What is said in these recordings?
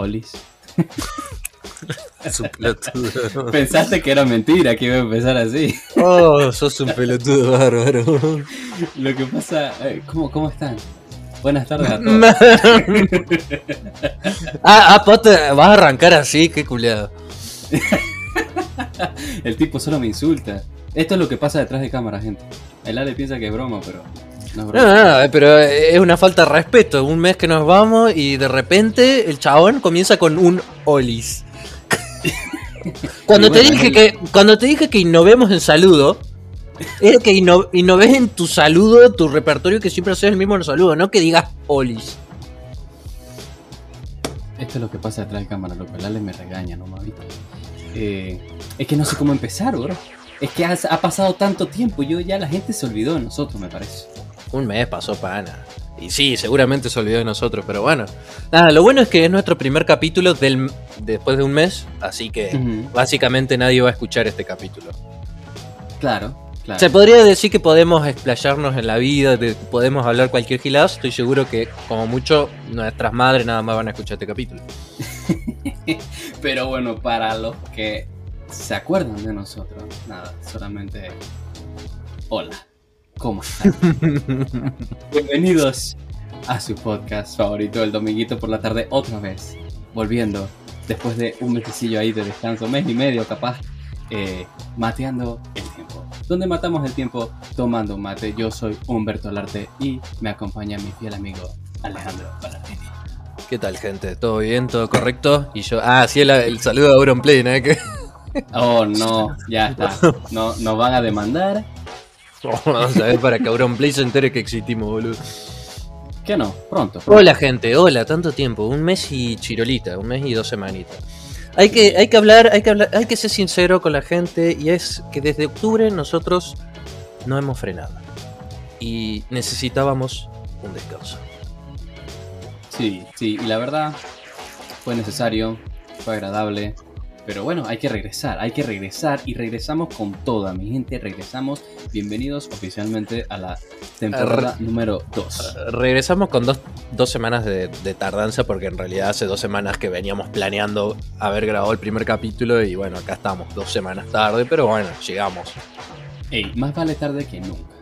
Olis. Es un pelotudo. Pensaste que era mentira, que iba a empezar así. Oh, sos un pelotudo bárbaro. Lo que pasa, eh, ¿cómo, ¿cómo están? Buenas tardes a todos. ah, ah, vos te vas a arrancar así, qué culiado. El tipo solo me insulta. Esto es lo que pasa detrás de cámara, gente. El Ale piensa que es broma, pero no No, no, no, pero es una falta de respeto. Un mes que nos vamos y de repente el chabón comienza con un olis. cuando te dije que cuando te dije que innovemos en saludo, es que inno- innoves en tu saludo, tu repertorio, que siempre haces el mismo saludo, no que digas olis. Esto es lo que pasa detrás de cámara, loco. El Ale me regaña, ¿no? Eh, es que no sé cómo empezar, bro. Es que ha, ha pasado tanto tiempo, yo ya la gente se olvidó de nosotros, me parece. Un mes pasó pana. Y sí, seguramente se olvidó de nosotros, pero bueno. Nada, lo bueno es que es nuestro primer capítulo del, después de un mes, así que básicamente nadie va a escuchar este capítulo. Claro, claro. Se podría decir que podemos explayarnos en la vida, de- podemos hablar cualquier gilado. Estoy seguro que, como mucho, nuestras madres nada más van a escuchar este capítulo. Pero bueno, para los que se acuerdan de nosotros, nada, solamente. Hola, ¿cómo están? Bienvenidos a su podcast favorito, el dominguito por la tarde, otra vez. Volviendo, después de un mesecillo ahí de descanso, mes y medio capaz, eh, mateando el tiempo. Donde matamos el tiempo tomando un mate. Yo soy Humberto Larte y me acompaña mi fiel amigo Alejandro Ballardini. ¿Qué tal, gente? ¿Todo bien? ¿Todo correcto? Y yo. Ah, sí, el, el saludo a Auronplay, ¿no? Que- Oh no, ya está. No, nos van a demandar. Vamos a ver para que Auronplay se entere que existimos, boludo. ¿Qué no? Pronto. pronto. Hola, gente. Hola, tanto tiempo. Un mes y chirolita. Un mes y dos semanitas. Hay que, hay que hablar, hay que hablar, hay que ser sincero con la gente. Y es que desde octubre nosotros no hemos frenado. Y necesitábamos un descanso. Sí, sí, y la verdad fue necesario, fue agradable. Pero bueno, hay que regresar, hay que regresar y regresamos con toda, mi gente. Regresamos. Bienvenidos oficialmente a la temporada número 2. Regresamos con dos, dos semanas de, de tardanza porque en realidad hace dos semanas que veníamos planeando haber grabado el primer capítulo y bueno, acá estamos dos semanas tarde, pero bueno, llegamos. Ey, más vale tarde que nunca.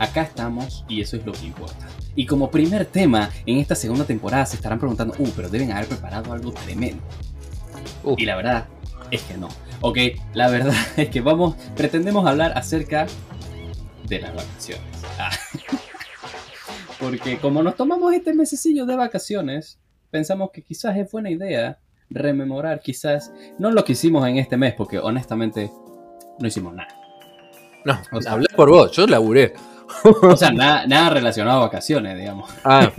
Acá estamos y eso es lo que importa. Y como primer tema en esta segunda temporada se estarán preguntando, uh, pero deben haber preparado algo tremendo. Uh, Y la verdad es que no. Ok, la verdad es que vamos, pretendemos hablar acerca de las vacaciones. Ah. Porque como nos tomamos este mesecillo de vacaciones, pensamos que quizás es buena idea rememorar, quizás, no lo que hicimos en este mes, porque honestamente no hicimos nada. no, o sea- hablé por vos, yo laburé. O sea, nada, nada relacionado a vacaciones, digamos. Ah,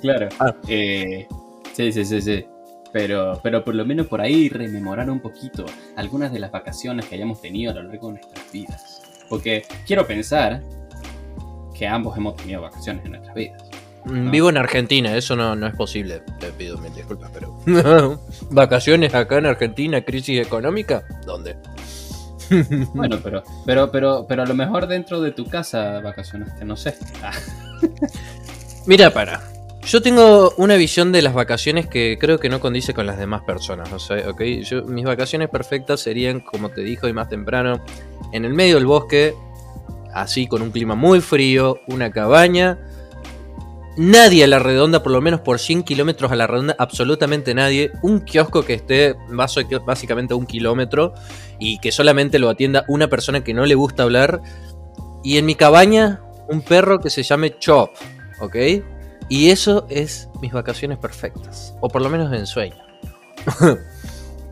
Claro. Ah. Eh, sí, sí, sí, sí. Pero, pero por lo menos por ahí rememorar un poquito algunas de las vacaciones que hayamos tenido a lo largo de nuestras vidas. Porque quiero pensar que ambos hemos tenido vacaciones en nuestras vidas. mm, vivo en Argentina, eso no, no es posible. Te pido mil disculpas, pero. ¿Vacaciones acá en Argentina, crisis económica? ¿Dónde? Bueno, pero, pero, pero, pero a lo mejor dentro de tu casa vacacionaste, no sé. Mira, para. Yo tengo una visión de las vacaciones que creo que no condice con las demás personas, no sé, ¿ok? Yo, mis vacaciones perfectas serían, como te dije hoy más temprano, en el medio del bosque, así con un clima muy frío, una cabaña, nadie a la redonda, por lo menos por 100 kilómetros a la redonda, absolutamente nadie, un kiosco que esté básicamente a un kilómetro y que solamente lo atienda una persona que no le gusta hablar, y en mi cabaña, un perro que se llame Chop. ¿ok? Y eso es mis vacaciones perfectas, o por lo menos en sueño.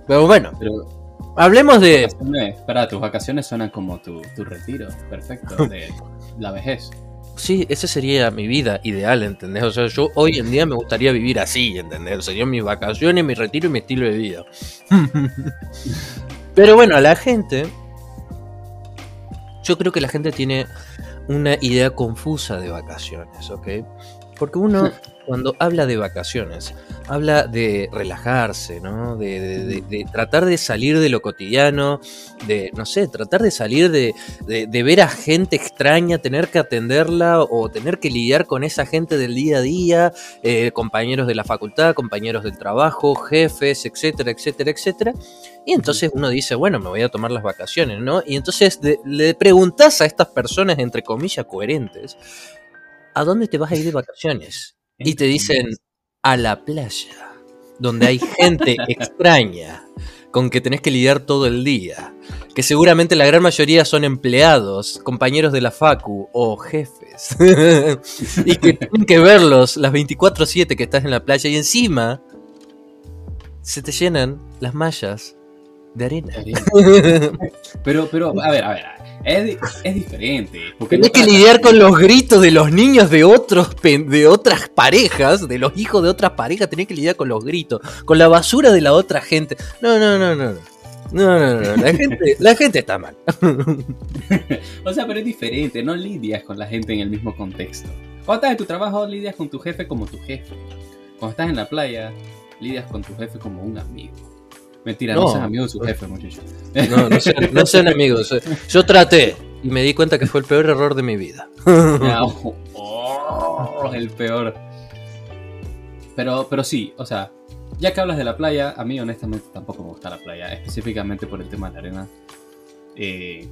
Pero bueno, pero hablemos de... vacaciones, para, tus vacaciones suenan como tu, tu retiro perfecto de la vejez. Sí, esa sería mi vida ideal, ¿entendés? O sea, yo hoy en día me gustaría vivir así, ¿entendés? Serían mis vacaciones, mi retiro y mi estilo de vida. Pero bueno, a la gente... Yo creo que la gente tiene una idea confusa de vacaciones, ¿ok? Porque uno, cuando habla de vacaciones, habla de relajarse, ¿no? De, de- de- de tratar de salir de lo cotidiano, de, no sé, tratar de salir de, ver a gente extraña, tener que atenderla o tener que lidiar con esa gente del día a día, eh, compañeros de la facultad, compañeros del trabajo, jefes, etcétera, etcétera, etcétera. Y entonces uno dice, bueno, me voy a tomar las vacaciones, ¿no? Y entonces le preguntas a estas personas, entre comillas, coherentes, ¿a dónde te vas a ir de vacaciones? Y te dicen, a la playa, donde hay gente extraña, con que tenés que lidiar todo el día, que seguramente la gran mayoría son empleados, compañeros de la facu o jefes, y que tienen que verlos las 24/7 que estás en la playa y encima se te llenan las mallas de arena. Pero, pero, a ver, a ver, es, di- es diferente. Porque Tenés no que lidiar con los gritos de los niños de otros de otras parejas, de los hijos de otras parejas, tenés que lidiar con los gritos, con la basura de la otra gente. No, no, no, no. no. No, no, no, la gente, la gente está mal. O sea, pero es diferente, no lidias con la gente en el mismo contexto. Cuando estás en tu trabajo, lidias con tu jefe como tu jefe. Cuando estás en la playa, lidias con tu jefe como un amigo. Mentira, no, No. seas amigo de su jefe, muchacho. No, no sean, no sean amigos. Yo traté y me di cuenta que fue el peor error de mi vida. Oh, oh, el peor. Pero, pero sí, o sea, ya que hablas de la playa, a mí honestamente tampoco me gusta la playa, específicamente por el tema de la arena. Eh,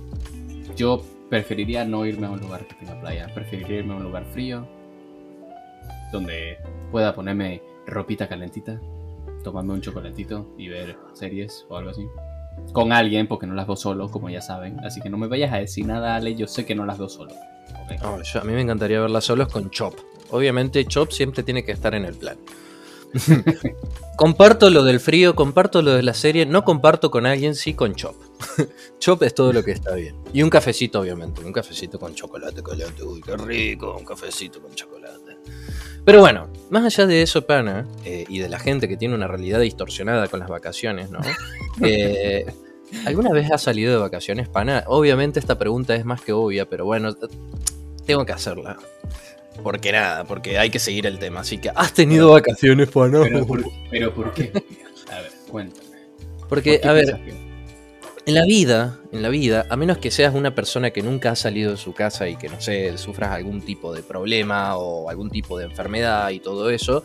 yo preferiría no irme a un lugar que tenga playa, preferiría irme a un lugar frío, donde pueda ponerme ropita calentita, tomarme un chocolatito y ver series o algo así. Con alguien, porque no las veo solo, como ya saben. Así que no me vayas a decir nada, Ale, yo sé que no las veo solo. a mí me encantaría verlas solos con Chop. Obviamente Chop siempre tiene que estar en el plan. comparto lo del frío, comparto lo de la serie, no comparto con alguien, sí con Chop. Chop es todo lo que está bien. Y un cafecito, obviamente, un cafecito con chocolate caliente. Uy, qué rico, un cafecito con chocolate. Pero bueno, más allá de eso, pana, eh, y de la gente que tiene una realidad distorsionada con las vacaciones, ¿no? Eh, ¿Alguna vez has salido de vacaciones, pana? Obviamente esta pregunta es más que obvia, pero bueno, tengo que hacerla. Porque nada, porque hay que seguir el tema. Así que, ¿has tenido vacaciones, pana? Pero, ¿por, pero ¿por qué? A ver, cuéntame. Porque, ¿Por qué a ver, que- en la vida, en la vida, a menos que seas una persona que nunca ha salido de su casa y que, no sé, sufras algún tipo de problema o algún tipo de enfermedad y todo eso,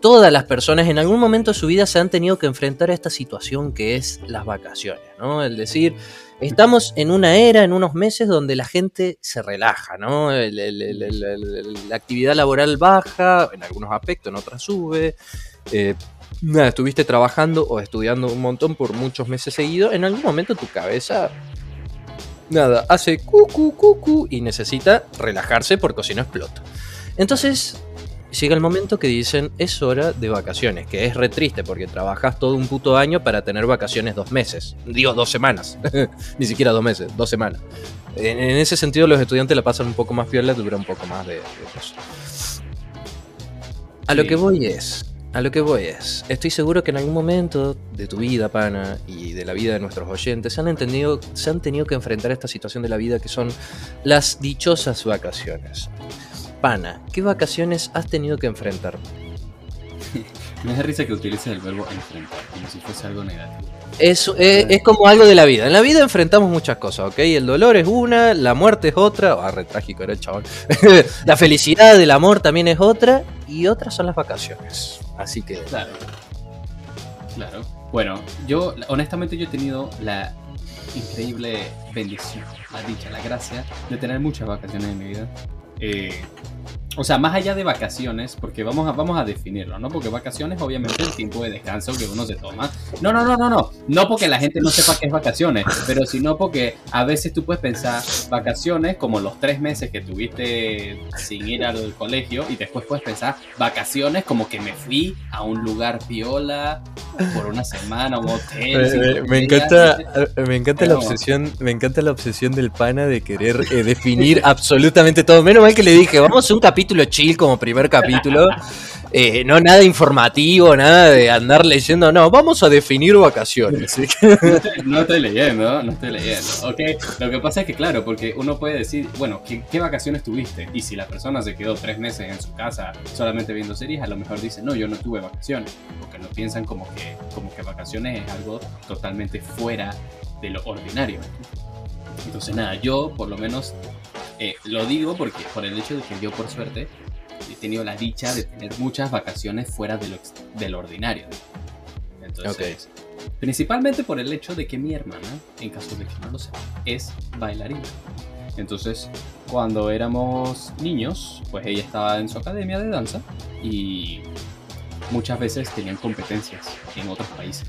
todas las personas en algún momento de su vida se han tenido que enfrentar a esta situación que es las vacaciones, ¿no? El decir, estamos en una era, en unos meses donde la gente se relaja, ¿no? La actividad laboral baja, en algunos aspectos, en otras sube. Eh, nada, estuviste trabajando o estudiando un montón por muchos meses seguidos, en algún momento tu cabeza, nada, hace cucu, cucu y necesita relajarse porque si no explota. Entonces, llega el momento que dicen, es hora de vacaciones, que es re triste porque trabajas todo un puto año para tener vacaciones dos meses, digo dos semanas, ni siquiera dos meses, dos semanas. En, en ese sentido los estudiantes la pasan un poco más piola, dura un poco más de, de eso. A lo que voy es, a lo que voy es, estoy seguro que en algún momento de tu vida, pana, y de la vida de nuestros oyentes, se han entendido, se han tenido que enfrentar a esta situación de la vida que son las dichosas vacaciones. Pana, ¿qué vacaciones has tenido que enfrentar? Me da risa que utilices el verbo enfrentar, como si fuese algo negativo. Es, es, es como algo de la vida. En la vida enfrentamos muchas cosas, ¿ok? El dolor es una, la muerte es otra. Ah, re trágico era el chabón. la felicidad del amor también es otra. Y otras son las vacaciones. Así que. Claro. Claro. Bueno, yo, honestamente, yo he tenido la increíble bendición, la dicha, la gracia de tener muchas vacaciones en mi vida. Eh, o sea, más allá de vacaciones, porque vamos a, vamos a definirlo, ¿no? Porque vacaciones, obviamente, el tiempo de descanso que uno se toma. No, no, no, no, no. No porque la gente no sepa qué es vacaciones, pero sino porque a veces tú puedes pensar vacaciones como los tres meses que tuviste sin ir al colegio y después puedes pensar vacaciones como que me fui a un lugar piola por una semana, un hotel. cinco Eh, me estrellas. encanta, me encanta la obsesión, me encanta la obsesión del pana de querer eh, definir absolutamente todo. Menos mal que le dije, vamos a un capítulo capítulo chill como primer capítulo. Eh, no nada informativo, nada de andar leyendo. No, vamos a definir vacaciones. No estoy, leyendo, no estoy leyendo. Ok, lo que pasa es que, claro, porque uno puede decir, bueno, ¿qué, vacaciones tuviste? Y si la persona se quedó tres meses en su casa solamente viendo series, a lo mejor dice, no, yo no tuve vacaciones. Porque lo piensan como que, como que vacaciones es algo totalmente fuera de lo ordinario. Entonces, nada, yo por lo menos eh, lo digo porque por el hecho de que yo, por suerte, he tenido la dicha de tener muchas vacaciones fuera de lo, de lo ordinario. Entonces, principalmente por el hecho de que mi hermana, en caso de que no lo sepa, es bailarina. Entonces, cuando éramos niños, pues ella estaba en su academia de danza y muchas veces tenían competencias en otros países.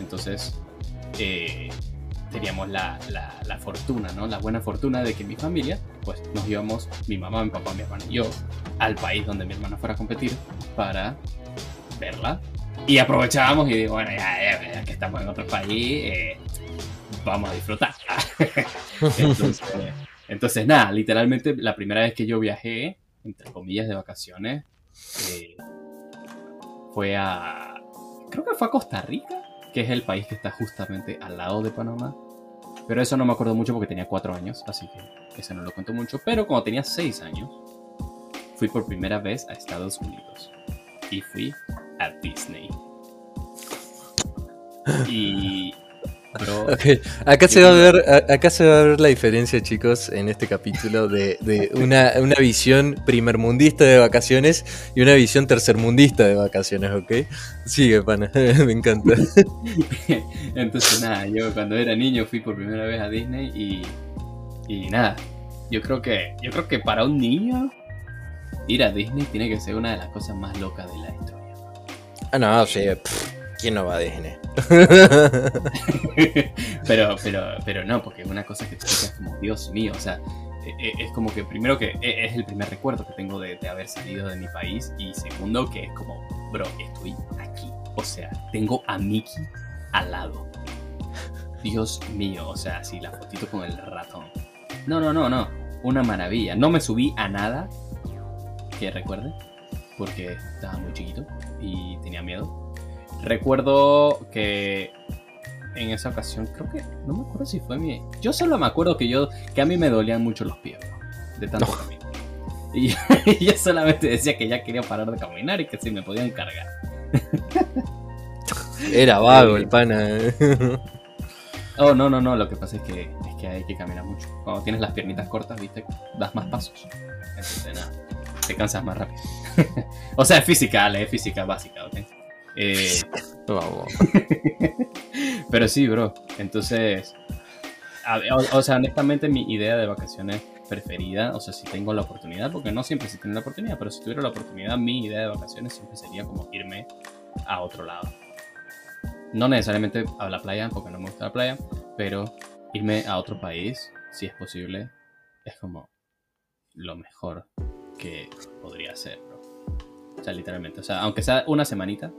Entonces, eh, teníamos la, la, fortuna, ¿no? La buena fortuna de que mi familia, pues nos íbamos, mi mamá, mi papá, mi hermano y yo, al país donde mi hermana fuera a competir para verla. Y aprovechábamos y digo, bueno, ya, ya, que estamos en otro país, eh, vamos a disfrutar. entonces, nada, literalmente la primera vez que yo viajé, entre comillas, de vacaciones, eh, fue a... Creo que fue a Costa Rica que es el país que está justamente al lado de Panamá. Pero eso no me acuerdo mucho porque tenía cuatro años, así que eso no lo cuento mucho. Pero cuando tenía seis años, fui por primera vez a Estados Unidos. Y fui a Disney. Y Acá, se va a ver, acá se va a ver la diferencia, chicos, en este capítulo de, una, una, visión primermundista de vacaciones y una visión tercermundista de vacaciones, ¿ok? Sigue, pana, me encanta. Entonces, nada, yo cuando era niño fui por primera vez a Disney y, y nada, yo creo que yo creo que para un niño ir a Disney tiene que ser una de las cosas más locas de la historia. Ah, no, sí, ¿quién no va a Disney? pero, pero, pero no, porque una cosa que te es como, Dios mío, o sea, e, e, es como que primero que e, es el primer recuerdo que tengo de, haber salido de mi país y segundo que es como, bro, estoy aquí. O sea, tengo a Mickey al lado. Dios mío, o sea, así la fotito con el ratón. No, no, no, no. Una maravilla. No me subí a nada que recuerde, porque estaba muy chiquito y tenía miedo. Recuerdo que en esa ocasión, creo que, no me acuerdo si fue mi... Yo solo me acuerdo que yo, que a mí me dolían mucho los pies, de tanto caminar. Y, yo solamente decía que ya quería parar de caminar y que si me podían cargar. Era vago el pana. Oh, no, no, no, lo que pasa es que, es que hay que caminar mucho. Cuando tienes las piernitas cortas, viste, das más pasos. Entonces, nada, te cansas más rápido. o sea, es física, es física básica, ¿ok? Eh, pero sí, bro. Entonces, o, sea, honestamente mi idea de vacaciones preferida, o sea, si tengo la oportunidad, porque no siempre se tiene la oportunidad, pero si tuviera la oportunidad, mi idea de vacaciones siempre sería como irme a otro lado. No necesariamente a la playa, porque no me gusta la playa, pero irme a otro país, si es posible, es como lo mejor que podría ser, bro. O sea, literalmente. O sea, aunque sea una semanita,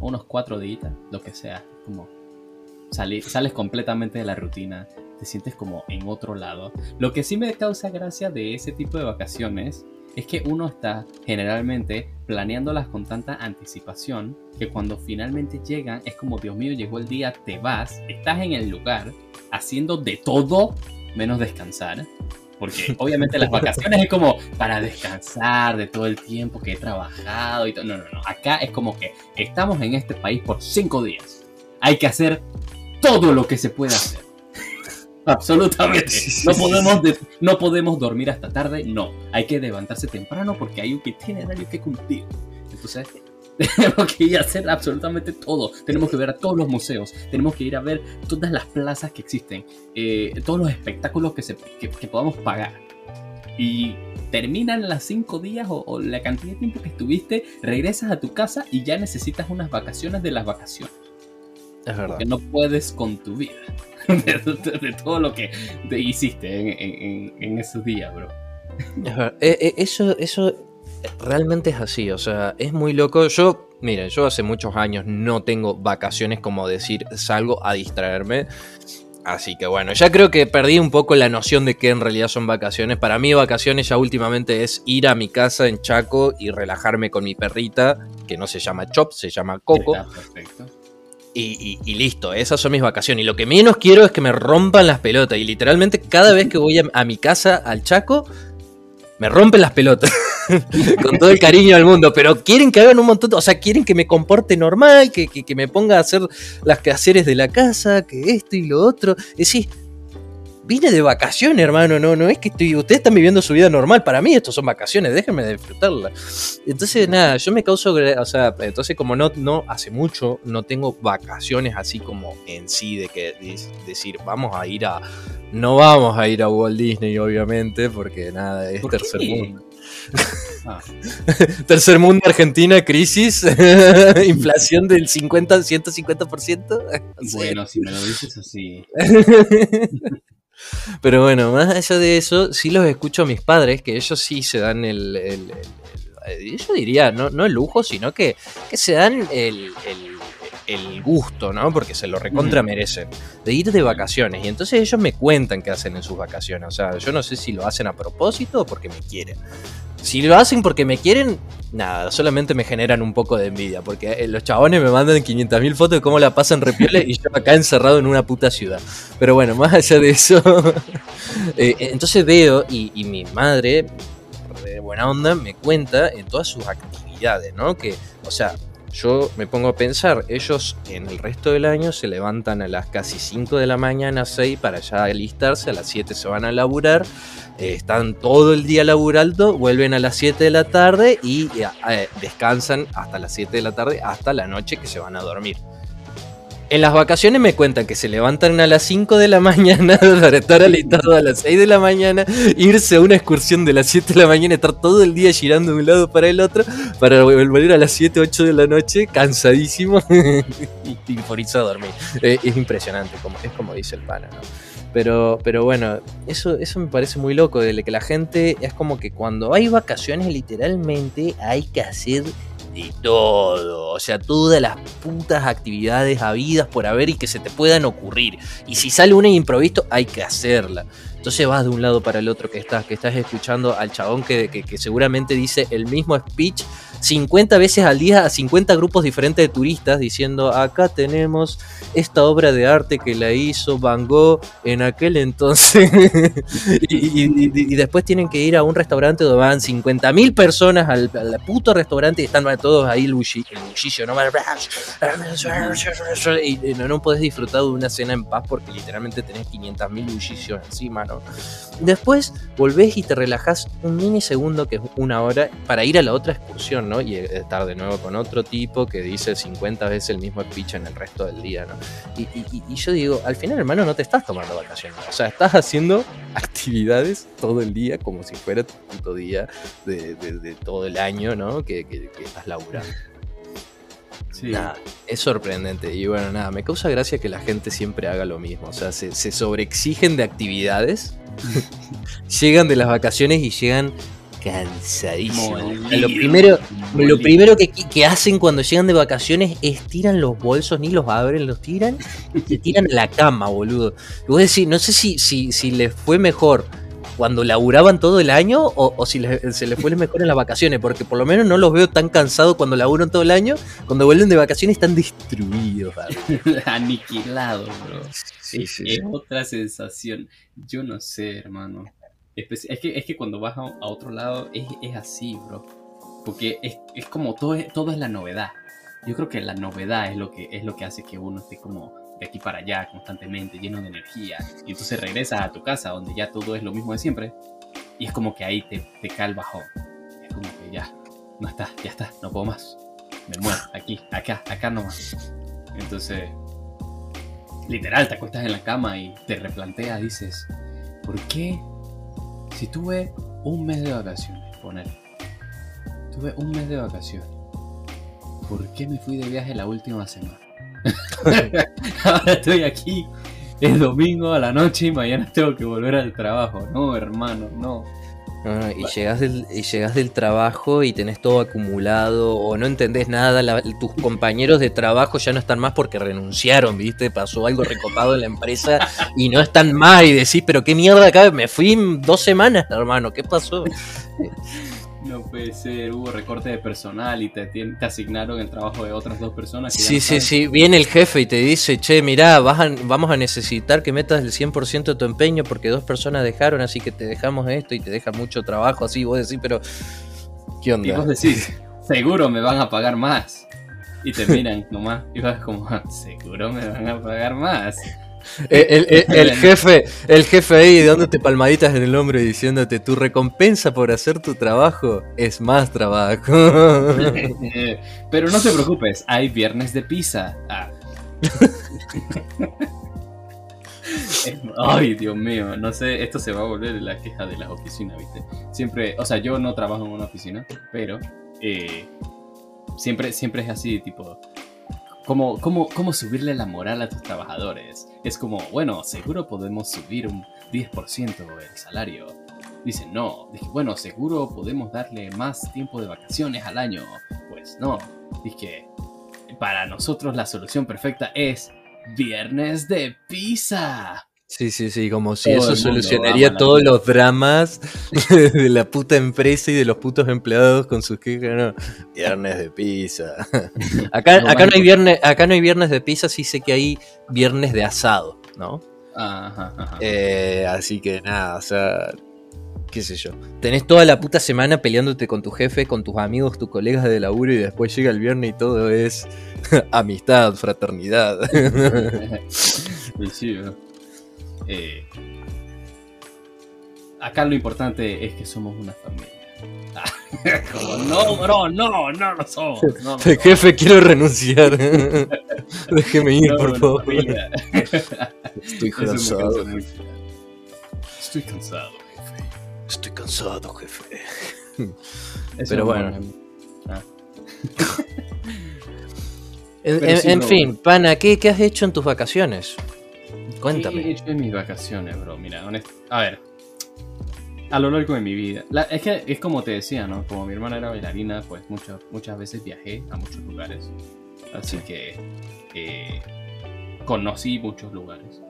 unos cuatro días, lo que sea, como sales completamente de la rutina, te sientes como en otro lado. Lo que sí me causa gracia de ese tipo de vacaciones es que uno está generalmente planeándolas con tanta anticipación que cuando finalmente llegan es como, Dios mío, llegó el día, te vas, estás en el lugar haciendo de todo menos descansar porque obviamente las vacaciones es como para descansar de todo el tiempo que he trabajado y todo. No, no, no. Acá es como que estamos en este país por cinco días. Hay que hacer todo lo que se pueda hacer. Absolutamente. No podemos, no podemos dormir hasta tarde. No. Hay que levantarse temprano porque hay un itinerario que cumplir. Entonces, tenemos que ir a hacer absolutamente todo. Tenemos que ver a todos los museos. Tenemos que ir a ver todas las plazas que existen. Eh, todos los espectáculos que, se, que, podamos pagar. Y terminan las cinco días o, la cantidad de tiempo que estuviste, regresas a tu casa y ya necesitas unas vacaciones de las vacaciones. Es verdad. Porque no puedes con tu vida. De, todo lo que te hiciste en, esos días, bro. Eh, eh, eso, eso realmente es así, o sea, es muy loco. Yo, miren, yo hace muchos años no tengo vacaciones como decir salgo a distraerme. Así que bueno, ya creo que perdí un poco la noción de qué en realidad son vacaciones. Para mí vacaciones ya últimamente es ir a mi casa en Chaco y relajarme con mi perrita, que no se llama Chop, se llama Coco. Perfecto. Y, y- y listo, esas son mis vacaciones. Y lo que menos quiero es que me rompan las pelotas. Y literalmente cada vez que voy a, a mi casa, al Chaco, me rompen las pelotas. Con todo el cariño del mundo. Pero quieren que hagan un montón de... O sea, quieren que me comporte normal, que, que- que me ponga a hacer las quehaceres de la casa, que esto y lo otro. Decís, vine de vacaciones, hermano. No, no es que estoy... Ustedes están viviendo su vida normal. Para mí esto son vacaciones. Déjenme disfrutarla. Entonces, nada, yo me causo, o sea, entonces como no, no, hace mucho no tengo vacaciones así como en sí de que decir, vamos a ir a, no vamos a ir a Walt Disney, obviamente, porque nada, es ¿Por tercer qué? mundo. Ah, Tercer mundo, Argentina, crisis, inflación del 50, 150%. no sé. bueno, si me lo dices así. Pero bueno, más allá de eso, sí los escucho a mis padres, que ellos sí se dan el. el- el- el- yo diría, no, no el lujo, sino que, que se dan el, el- el gusto, ¿no? Porque se lo recontra merecen. De ir de vacaciones. Y entonces ellos me cuentan qué hacen en sus vacaciones. O sea, yo no sé si lo hacen a propósito o porque me quieren. Si lo hacen porque me quieren, nada, solamente me generan un poco de envidia. Porque eh, los chabones me mandan 500.000 fotos de cómo la pasan repioles y yo acá encerrado en una puta ciudad. Pero bueno, más allá de eso. eh, entonces veo y, y mi madre, de buena onda, me cuenta en todas sus actividades, ¿no? Que, o sea, yo me pongo a pensar, ellos en el resto del año se levantan a las casi 5 de la mañana, 6 para ya alistarse, a las 7 se van a laburar, eh, están todo el día laburando, vuelven a las 7 de la tarde y eh, descansan hasta las 7 de la tarde, hasta la noche que se van a dormir. En las vacaciones me cuentan que se levantan a las 5 de la mañana para estar alistados a las 6 de la mañana, irse a una excursión de las 7 de la mañana, estar todo el día girando de un lado para el otro, para volver a las 7, 8 de la noche, cansadísimo y, y a dormir. Eh, es impresionante, es como dice el pana, ¿no? Pero, pero bueno, eso, eso me parece muy loco, de que la gente es como que cuando hay vacaciones literalmente hay que hacer de todo, o sea, todas las putas actividades habidas por haber y que se te puedan ocurrir. Y si sale una improviso, hay que hacerla. Entonces vas de un lado para el otro que estás, que estás escuchando al chabón que, que seguramente dice el mismo speech 50 veces al día a 50 grupos diferentes de turistas diciendo acá tenemos esta obra de arte que la hizo Van Gogh en aquel entonces y, después tienen que ir a un restaurante donde van 50.000 personas al, puto restaurante y están todos ahí bullicio, ¿no? Y no, no podés disfrutar de una cena en paz porque literalmente tenés 500.000 bullicios encima, ¿no? Después volvés y te relajás un minisegundo, que es una hora, para ir a la otra excursión, ¿no? Y estar de nuevo con otro tipo que dice 50 veces el mismo speech en el resto del día, ¿no? Y, y- y- y yo digo, al final, hermano, no te estás tomando vacaciones. O sea, estás haciendo actividades todo el día como si fuera tu puto día de, de- de todo el año, ¿no? Que, que- que estás laburando. Sí. Nada, es sorprendente. Y bueno, nada, me causa gracia que la gente siempre haga lo mismo. O sea, se, se sobreexigen de actividades, llegan de las vacaciones y llegan cansadísimos. Molido, O sea, Lo primero, lo primero que, que hacen cuando llegan de vacaciones es tiran los bolsos, ni los abren, los tiran y se tiran a la cama, boludo. Y vos decís, no sé si, si, si les fue mejor cuando laburaban todo el año o, o si se les fue mejor en las vacaciones, porque por lo menos no los veo tan cansados cuando laburan todo el año, cuando vuelven de vacaciones están destruidos. ¿sabes? Aniquilado, bro. Sí, es, sí, es sí. otra sensación. Yo no sé, hermano. Es que, es que cuando vas a, a otro lado es, es así, bro. Porque es, es como todo todo es la novedad. Yo creo que la novedad es lo que, es lo que hace que uno esté como de aquí para allá constantemente, lleno de energía. Y entonces regresas a tu casa donde ya todo es lo mismo de siempre. Y es como que ahí te, te cae el bajón. Es como que ya, no está, ya está, no puedo más. Me muero, aquí, acá, acá nomás. Entonces, literal, te acuestas en la cama y te replanteas, dices, ¿por qué si tuve un mes de vacaciones, poner, tuve un mes de vacaciones, ¿por qué me fui de viaje la última semana? Ahora estoy aquí, es domingo a la noche y mañana tengo que volver al trabajo. No, hermano, no. Ah, y, llegas del, y llegas del trabajo y tenés todo acumulado o no entendés nada, la- tus compañeros de trabajo ya no están más porque renunciaron, ¿viste? Pasó algo recopado en la empresa y no están más y decís, pero qué mierda acá, me fui dos semanas, hermano, ¿qué pasó? Puede ser, hubo recorte de personal y te, te asignaron el trabajo de otras dos personas. que Sí, no sí, sí, viene el jefe y te dice, che, mirá, vas a- vamos a necesitar que metas el 100% de tu empeño porque dos personas dejaron, así que te dejamos esto y te deja mucho trabajo, así vos decís, pero... ¿Qué Y onda? vos decís, seguro me van a pagar más. Y te miran nomás y vas como, "Ah, seguro me van a pagar más. Eh, El, el- el jefe, el jefe ahí dándote palmaditas en el hombro y diciéndote tu recompensa por hacer tu trabajo es más trabajo. Pero no te preocupes, hay viernes de pizza. Ah. Ay, Dios mío, no sé, esto se va a volver la queja de las oficinas, ¿viste? Siempre, o sea, yo no trabajo en una oficina, pero eh, siempre, siempre es así, tipo, ¿cómo, cómo, ¿cómo subirle la moral a tus trabajadores? Es como, bueno, seguro podemos subir un 10% el salario. Dicen, no. Dije, bueno, seguro podemos darle más tiempo de vacaciones al año. Pues no. Dije, para nosotros la solución perfecta es viernes de pizza. Sí, sí, sí, como si Todo eso solucionaría todos vida. los dramas de la puta empresa y de los putos empleados con sus quejas. No, viernes de pizza. Acá, no hay viernes, acá no hay viernes de pizza, sí sé que hay viernes de asado, ¿no? Ajá, ajá. Eh, así que nada, o sea, qué sé yo. Tenés toda la puta semana peleándote con tu jefe, con tus amigos, tus colegas de laburo y después llega el viernes y todo es amistad, fraternidad. Y sí, ¿no? Eh, acá lo importante es que somos una familia. Como, no, bro, no, no lo somos. No, Jefe, quiero renunciar. Déjeme ir, por favor. familia. Estoy cansado. Estoy cansado, jefe. Estoy cansado, jefe. Eso Pero bueno. Ah. En, fin, pana, ¿qué, ¿qué has hecho en tus vacaciones? ¿Qué he Cuéntame. hecho en mis vacaciones, bro? Mira, honest- a ver. A lo largo de mi vida. La- es que es como te decía, ¿no? Como mi hermana era bailarina, pues muchas, muchas veces viajé a muchos lugares. Así que eh, conocí muchos lugares.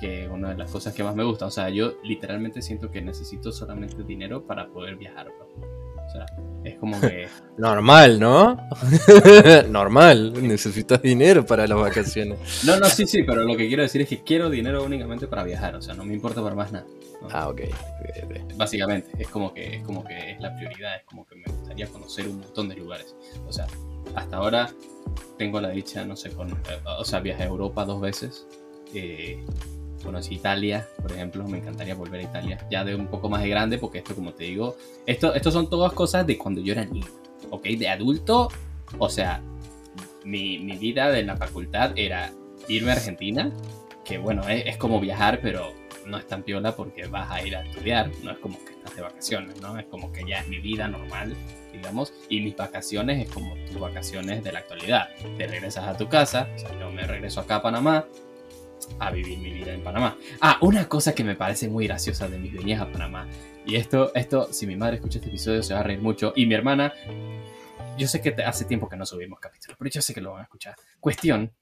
Que es una de las cosas que más me gusta. O sea, yo literalmente siento que necesito solamente dinero para poder viajar, bro. O sea, es como que. Normal, ¿no? Normal. Necesitas dinero para las vacaciones. No, no, sí, sí, pero lo que quiero decir es que quiero dinero únicamente para viajar. O sea, no me importa para más nada. ¿no? Ah, ok. básicamente es como que es como que es la prioridad es como que me gustaría conocer un montón de lugares o sea hasta ahora tengo la dicha no sé con o sea viajé a Europa dos veces eh, conocí Italia por ejemplo me encantaría volver a Italia ya de un poco más de grande porque esto como te digo esto esto son todas cosas de cuando yo era niño ok de adulto o sea mi, mi vida de la facultad era irme a Argentina que bueno es, es como viajar pero no es tan piola porque vas a ir a estudiar, no es como que estás de vacaciones, ¿no? Es como que ya es mi vida normal, digamos, y mis vacaciones es como tus vacaciones de la actualidad. Te regresas a tu casa, o sea, yo me regreso acá a Panamá a vivir mi vida en Panamá. Ah, una cosa que me parece muy graciosa de mis venidas a Panamá, y esto, esto, si mi madre escucha este episodio se va a reír mucho, y mi hermana, yo sé que hace tiempo que no subimos capítulos, pero yo sé que lo van a escuchar. Cuestión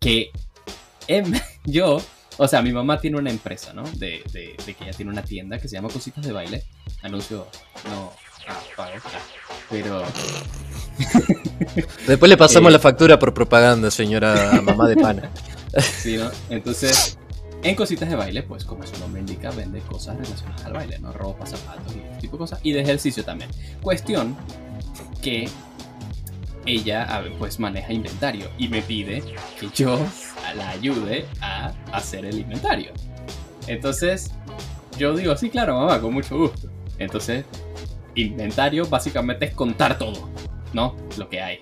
que em, yo o sea, mi mamá tiene una empresa, ¿no? De, de, de que ella tiene una tienda que se llama Cositas de Baile. Anuncio, no, ah, pago, pero Después le pasamos Eh. la factura por propaganda, señora mamá de pana. Entonces, en Cositas de Baile, pues como su nombre indica, vende cosas relacionadas al baile, ¿no? Ropa, zapatos y este tipo de cosas. Y de ejercicio también. Cuestión que ella, pues maneja inventario y me pide que yo la ayude a hacer el inventario. Entonces, yo digo, sí, claro, mamá, con mucho gusto. Entonces, inventario básicamente es contar todo, ¿no? Lo que hay.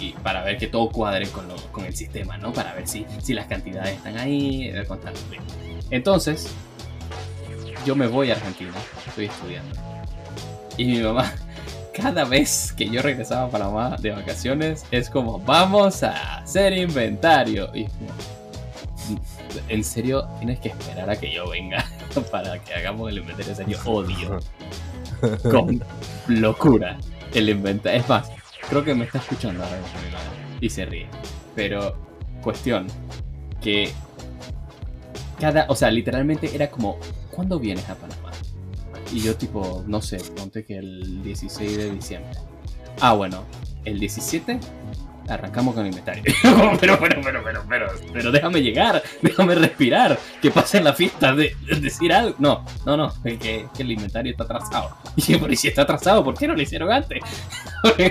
Y, para ver que todo cuadre con, lo- con el sistema, ¿no? Para ver si, si las cantidades están ahí, bien. Entonces, yo me voy a Argentina, estoy estudiando. Y mi mamá, cada vez que yo regresaba a Panamá de vacaciones, es como, vamos a hacer inventario. Y como, en serio, tienes que esperar a que yo venga. para que hagamos el inventario serio. Odio. Con locura el inventario. Es más, creo que me está escuchando ahora mismo y se ríe. Pero, cuestión, que cada, o sea, literalmente era como, ¿cuándo vienes a Panamá? Y yo tipo, no sé, ponte que el 16 de diciembre. Ah, bueno, el 17 arrancamos con el inventario. pero, pero, pero, pero, pero, pero déjame llegar, déjame respirar, que pase la fiesta de, de decir algo. No, no, no, que, que el inventario está atrasado. Y pero si está atrasado, ¿por qué no lo hicieron antes?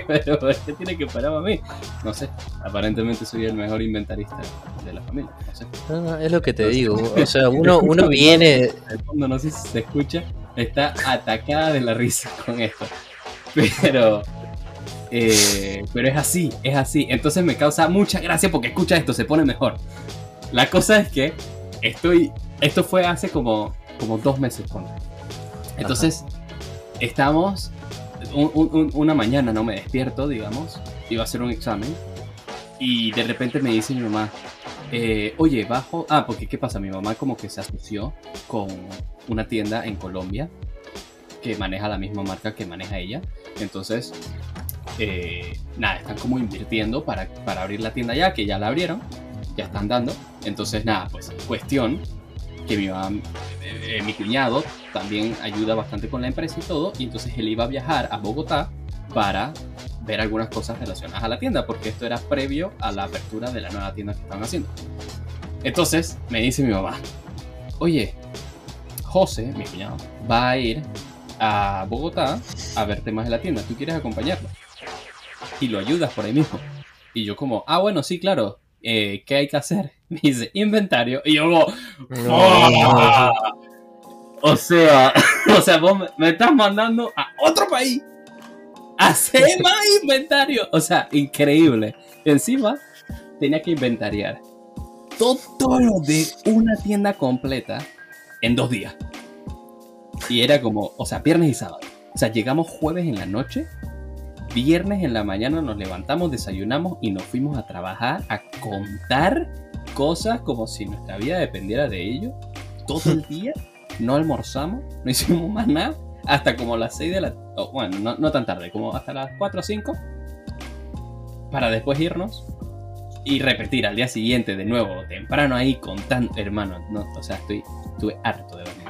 pero, ¿qué tiene que parar a mí? No sé, aparentemente soy el mejor inventarista de la familia, no sé. No, no, es lo que te digo. O sea, uno, uno viene. El fondo, no sé si se escucha, está atacada de la risa con esto. Pero, eh, pero es así, es así. Entonces me causa mucha gracia porque escucha esto, se pone mejor. La cosa es que estoy. Esto fue hace como, como dos meses. ponte. Entonces, estamos. un- un- un- una mañana no me despierto, digamos. Iba a hacer un examen. Y de repente me dice mi mamá. eh, Oye, bajo. Ah, porque ¿qué pasa? Mi mamá como que se asoció con una tienda en Colombia que maneja la misma marca que maneja ella. Entonces, eh, nada, están como invirtiendo para, para abrir la tienda ya, que ya la abrieron, ya están dando. Entonces, nada, pues cuestión que mi, eh, eh, mi cuñado también ayuda bastante con la empresa y todo, y entonces él iba a viajar a Bogotá para ver algunas cosas relacionadas a la tienda, porque esto era previo a la apertura de la nueva tienda que estaban haciendo. Entonces me dice mi mamá, oye, José, mi cuñado, va a ir a Bogotá a ver temas de la tienda. ¿Tú quieres acompañarlo? Y lo ayudas por ahí mismo. Y yo como, ah, bueno, sí, claro. Eh, ¿Qué hay que hacer? Me dice, inventario. Y yo como, ¡Oh! o sea, o sea, vos me- estás mandando a otro país hacer más inventario. O sea, increíble. Encima, tenía que inventariar todo lo de una tienda completa en dos días. Y era como, o sea, viernes y sábado. O sea, llegamos jueves en la noche, viernes en la mañana nos levantamos, desayunamos y nos fuimos a trabajar a contar cosas como si nuestra vida dependiera de ello. Todo el día, no almorzamos, no hicimos más nada, hasta como las 6 de la... oh, bueno, no, no tan tarde, como hasta las 4 o 5, para después irnos y repetir al día siguiente de nuevo, temprano ahí contando, hermano, no, o sea, estoy, estuve harto de dormir.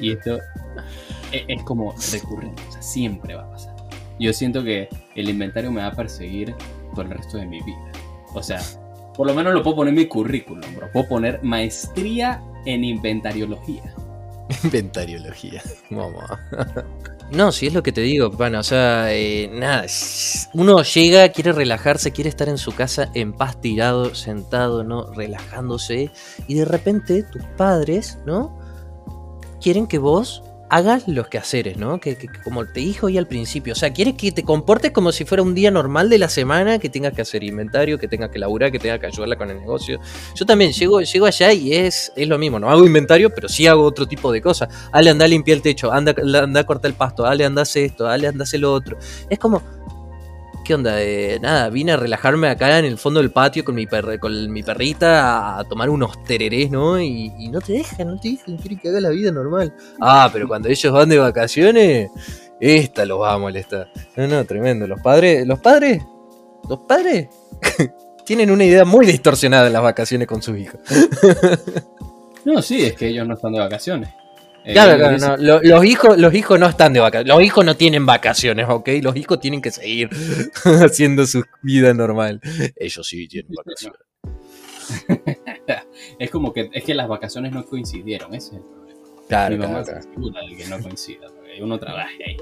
Y esto es, es como recurrente, o sea, siempre va a pasar. Yo siento que el inventario me va a perseguir por el resto de mi vida. O sea, por lo menos lo puedo poner en mi currículum, bro. Puedo poner maestría en inventariología. Inventariología. Mamá. No, si es lo que te digo, pana. O sea, eh, nada. Uno llega, quiere relajarse, quiere estar en su casa en paz, tirado, sentado, ¿no? Relajándose. Y de repente tus padres, ¿no? Quieren que vos hagas los quehaceres, ¿no? Que, como te dije hoy al principio. O sea, quieren que te comportes como si fuera un día normal de la semana, que tengas que hacer inventario, que tengas que laburar, que tengas que ayudarla con el negocio. Yo también llego, llego allá y es, es lo mismo. No hago inventario, pero sí hago otro tipo de cosas. Ale, anda a limpiar el techo, anda, anda a cortar el pasto, Ale, anda a hacer esto, Ale, anda a hacer lo otro. Es como, ¿qué onda? Eh, nada, vine a relajarme acá en el fondo del patio con mi, perre- con mi perrita a, tomar unos tererés, ¿no? Y, no te dejan, no te dejan, quieren que haga la vida normal. Ah, pero cuando ellos van de vacaciones, esta los va a molestar. No, no, tremendo. Los padres, los padres, los padres tienen una idea muy distorsionada de las vacaciones con sus hijos. No, sí, es que ellos no están de vacaciones. Eh, Claro, ellos claro, no. Lo- los, hijos, los hijos no están de vacaciones. Los hijos no tienen vacaciones, ¿ok? Los hijos tienen que seguir haciendo su vida normal. Ellos sí tienen vacaciones. Es como que es que las vacaciones no coincidieron, ese es el problema. Claro, Mi mamá claro, se asegura de que no coincida, uno trabaja ahí.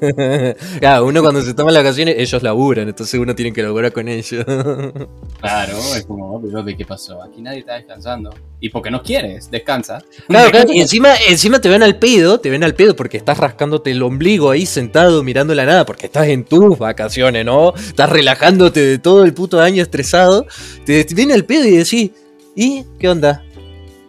Claro. Uno cuando se toma las vacaciones, ellos laburan, entonces uno tiene que laburar con ellos. Claro, es como, "Oh, pero ¿qué pasó? Aquí nadie está descansando. Y porque no quieres, descansa. Claro, claro, y encima, encima te ven al pedo, te ven al pedo porque estás rascándote el ombligo ahí sentado mirando la nada, porque estás en tus vacaciones, ¿no? Estás relajándote de todo el puto año estresado. Te, te viene al pedo y decís, ¿y qué onda?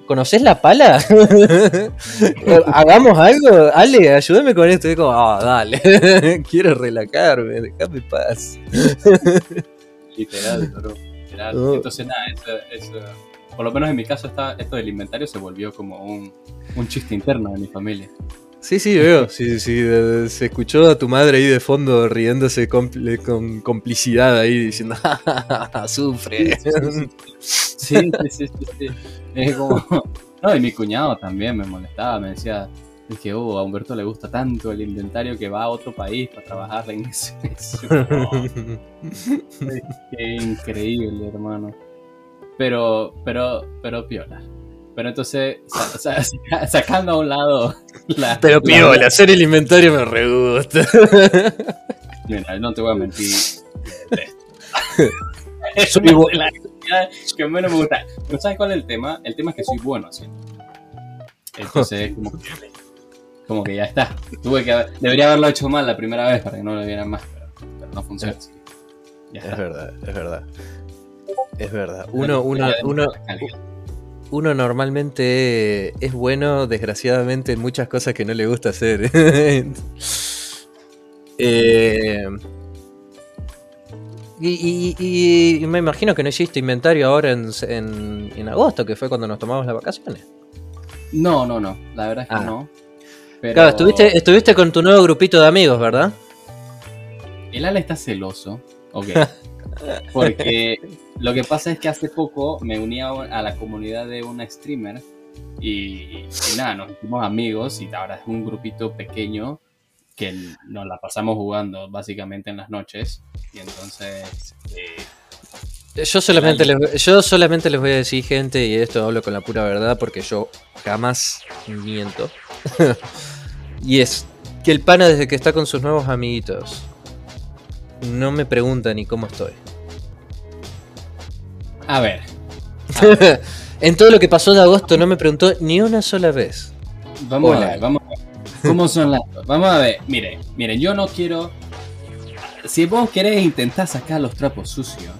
¿Conoces la pala? ¿Hagamos algo? Ale, ayúdame con esto. Y como, ah, dale, quiero relajarme, déjame paz. Literal, bro. Literal. Oh. Entonces, nada, eso, eso, por lo menos en mi caso, está, esto del inventario se volvió como un, un chiste interno de mi familia. Sí, sí, veo. Sí, sí, de- se escuchó a tu madre ahí de fondo riéndose compl- con complicidad ahí diciendo, "Ja, ja, ja, ja, sufre. Sí, sí, sí, sí, sí. Es como... No, y mi cuñado también me molestaba, me decía, es que oh, a Humberto le gusta tanto el inventario que va a otro país para trabajar en eso. Qué increíble, hermano. Pero, pero, pero piola. Pero entonces, sa- sa- sa- sacando a un lado la... Pero la- piola, hacer el inventario me re gusta. Mira, no te voy a mentir. Soy Es que menos me gusta. Pero ¿sabes cuál es el tema? El tema es que soy bueno haciendo. Entonces, como que, como que ya está. Tuve que haber- debería haberlo hecho mal la primera vez para que no lo vieran más, pero, pero no funciona así. Ya Es está. verdad, es verdad. Es verdad. Uno, uno, uno, uno normalmente es bueno, desgraciadamente, en muchas cosas que no le gusta hacer. Eh, y, y- y- y me imagino que no hiciste inventario ahora en, en- en agosto, que fue cuando nos tomamos las vacaciones. No, no, no. La verdad es que Ah. no. Pero Claro, estuviste, estuviste con tu nuevo grupito de amigos, ¿verdad? El Ale está celoso. Ok. Porque lo que pasa es que hace poco me uní a, a la comunidad de una streamer y, y nada, nos hicimos amigos y ahora es un grupito pequeño que nos la pasamos jugando básicamente en las noches y entonces eh, Yo solamente, les, yo solamente les voy a decir, gente, y esto hablo con la pura verdad porque yo jamás miento. y es que el pana desde que está con sus nuevos amiguitos no me pregunta ni cómo estoy. a ver, en todo lo que pasó de agosto no me preguntó ni una sola vez. vamos a ver, vamos a ver. ¿Cómo son las Vamos a ver, miren, miren, yo no quiero si vos querés intentar sacar los trapos sucios,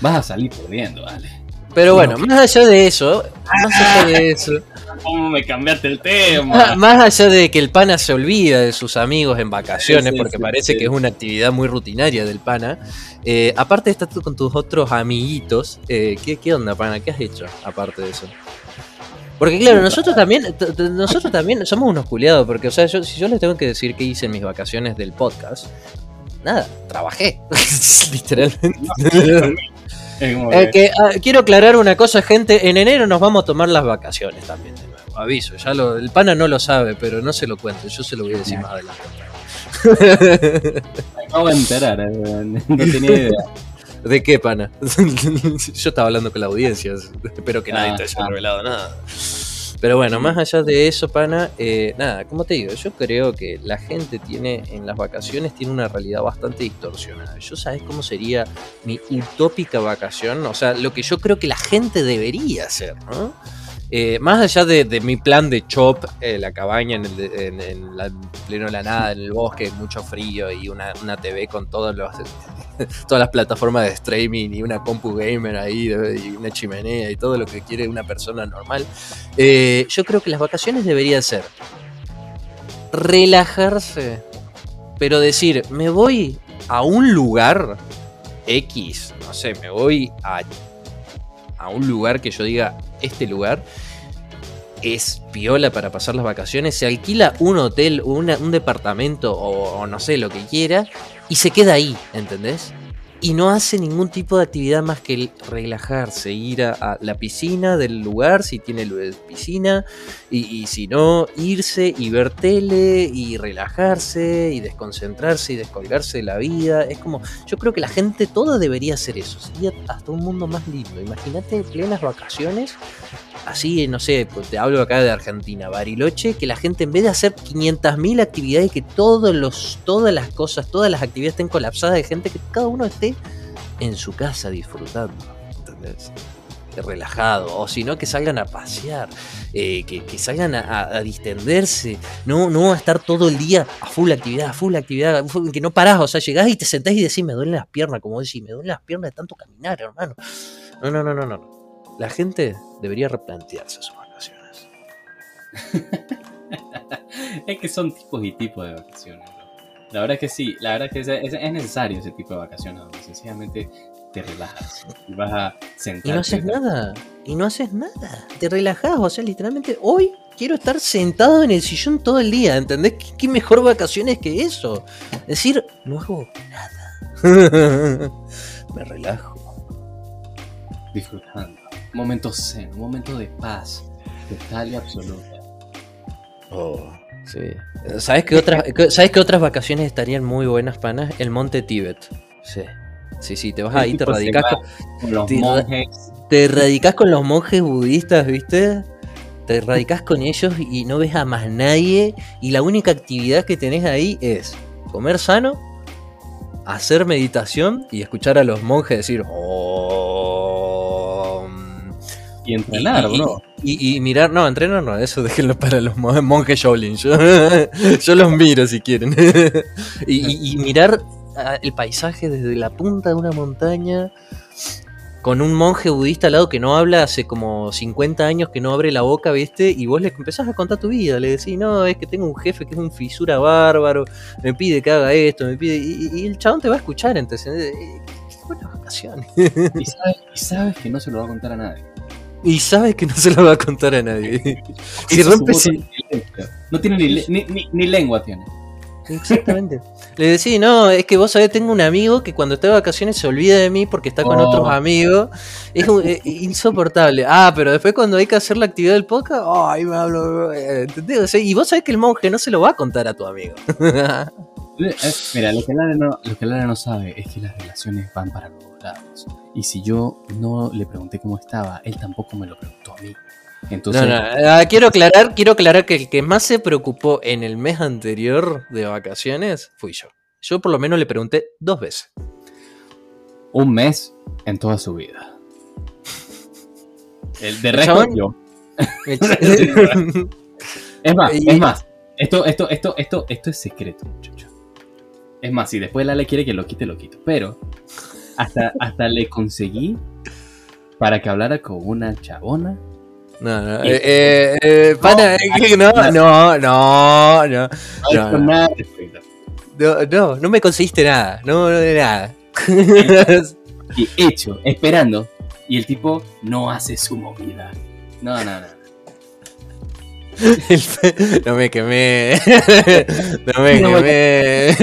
vas a salir perdiendo, dale. Pero bueno, más allá de eso, más allá de eso, ¿Cómo me cambiaste el tema? más allá de que el pana se olvida de sus amigos en vacaciones, Sí, sí, porque sí, parece que es una actividad muy rutinaria del pana, eh, aparte de estar tú con tus otros amiguitos, eh, ¿qué, ¿qué onda, pana? ¿Qué has hecho aparte de eso? Porque claro, nosotros también, nosotros también somos unos culiados, porque o sea, yo, si yo les tengo que decir qué hice en mis vacaciones del podcast, nada, trabajé, literalmente. Eh, que- ah, quiero aclarar una cosa, gente. En enero nos vamos a tomar las vacaciones también, de nuevo. Aviso, ya lo, el pana no lo sabe, pero no se lo cuento. Yo se lo voy a decir más adelante. me acabo de enterar, eh, no tenía idea. ¿De qué, pana? Yo estaba hablando con la audiencia. Espero que nadie Ah, te haya ah. revelado nada. Pero bueno, más allá de eso, pana, eh, nada, como te digo, yo creo que la gente tiene en las vacaciones tiene una realidad bastante distorsionada. Yo sabes cómo sería mi utópica vacación, o sea, lo que yo creo que la gente debería hacer, ¿no? Eh, más allá de, mi plan de chop, eh, la cabaña en, el pleno de la nada, en el bosque, mucho frío y una, una TV con todos los, todas las plataformas de streaming y una compu gamer ahí y una chimenea y todo lo que quiere una persona normal. Eh, yo creo que las vacaciones deberían ser relajarse, pero decir, me voy a un lugar X, no sé, me voy a, a un lugar que yo diga, este lugar es piola para pasar las vacaciones, se alquila un hotel un departamento o, o no sé, lo que quiera, y se queda ahí, ¿entendés? Y no hace ningún tipo de actividad más que el relajarse, ir a, la piscina del lugar, si tiene piscina, y, y si no, irse y ver tele y relajarse y desconcentrarse y descolgarse de la vida. Es como, yo creo que la gente toda debería hacer eso, sería hasta un mundo más lindo. Imagínate plenas vacaciones, así, no sé, pues te hablo acá de Argentina, Bariloche, que la gente en vez de hacer 500.000 actividades, que todos los, todas las cosas, todas las actividades estén colapsadas de gente, que cada uno esté en su casa disfrutando, ¿entendés? relajado, o si no que salgan a pasear, eh, que, salgan a, distenderse, no, no a estar todo el día a full actividad, a full actividad, que no parás, o sea, llegás y te sentás y decís, me duelen las piernas, como decís, me duelen las piernas de tanto caminar, hermano. No, no, no, no, no. La gente debería replantearse sus vacaciones. es que son tipos y tipos de vacaciones. La verdad es que sí, la verdad es que es, es- es necesario ese tipo de vacaciones donde sencillamente te relajas. Y vas a sentarte. Y no haces nada. Y no haces nada. Te relajas. O sea, literalmente hoy quiero estar sentado en el sillón todo el día. ¿Entendés? ¿Qué, qué mejor vacaciones que eso? Es decir, no hago nada. Me relajo. Disfrutando. Un momento zen, un momento de paz total y absoluta. Oh, sí. ¿Sabes qué otras, ¿Sabes qué otras vacaciones estarían muy buenas, panas? El monte Tíbet. Sí. Sí, sí, te vas ahí, te radicas con, Con los te- monjes. te radicás con los monjes budistas, ¿viste? Te radicás con ellos y no ves a más nadie. Y la única actividad que tenés ahí es comer sano, hacer meditación y escuchar a los monjes decir. "Om". Y entrenar, y, y- bro. Y, y mirar, no, entrenar no, eso déjenlo para los mo- monjes Shaolin. Yo, yo los miro si quieren. y, y- y mirar el paisaje desde la punta de una montaña con un monje budista al lado que no habla hace como 50 años que no abre la boca, ¿viste? Y vos le empezás a contar tu vida, le decís, no, es que tengo un jefe que es un fisura bárbaro, me pide que haga esto, me pide. Y, y el chabón te va a escuchar, entonces. eh, Qué buenas vacaciones. Y sabes, y sabes que no se lo va a contar a nadie. Y sabes que no se lo va a contar a nadie. Si silencio. No tiene ni, ni, ni- ni lengua tiene. Exactamente. Le decís, no, es que vos sabés, tengo un amigo que cuando está de vacaciones se olvida de mí porque está con Oh. otros amigos. Es un- eh, insoportable. Ah, pero después cuando hay que hacer la actividad del podcast, ay, me hablo. eh, ¿entendés? O sea, y vos sabés que el monje no se lo va a contar a tu amigo. Eh, Mira, lo que, Lara no, lo que Lara no sabe es que las relaciones van para los dos lados. Y si yo no le pregunté cómo estaba, él tampoco me lo preguntó a mí. Entonces, No, no, ah, quiero aclarar, quiero aclarar que el que más se preocupó en el mes anterior de vacaciones fui yo. Yo por lo menos le pregunté dos veces. un mes en toda su vida. El de resto yo. Es más, es más. Esto, esto, esto, esto, esto es secreto, muchacho. Es más, si después Lale quiere que lo quite, lo quito. Pero hasta, hasta le conseguí para que hablara con una chabona. No, no, eh, eh, eh, pana, eh, no, no, no, no. No, No, no. No, no, me conseguiste nada. No, no de nada. Y hecho, esperando. Y el tipo no hace su movida. No, no, no. No me quemé. No me No, quemé.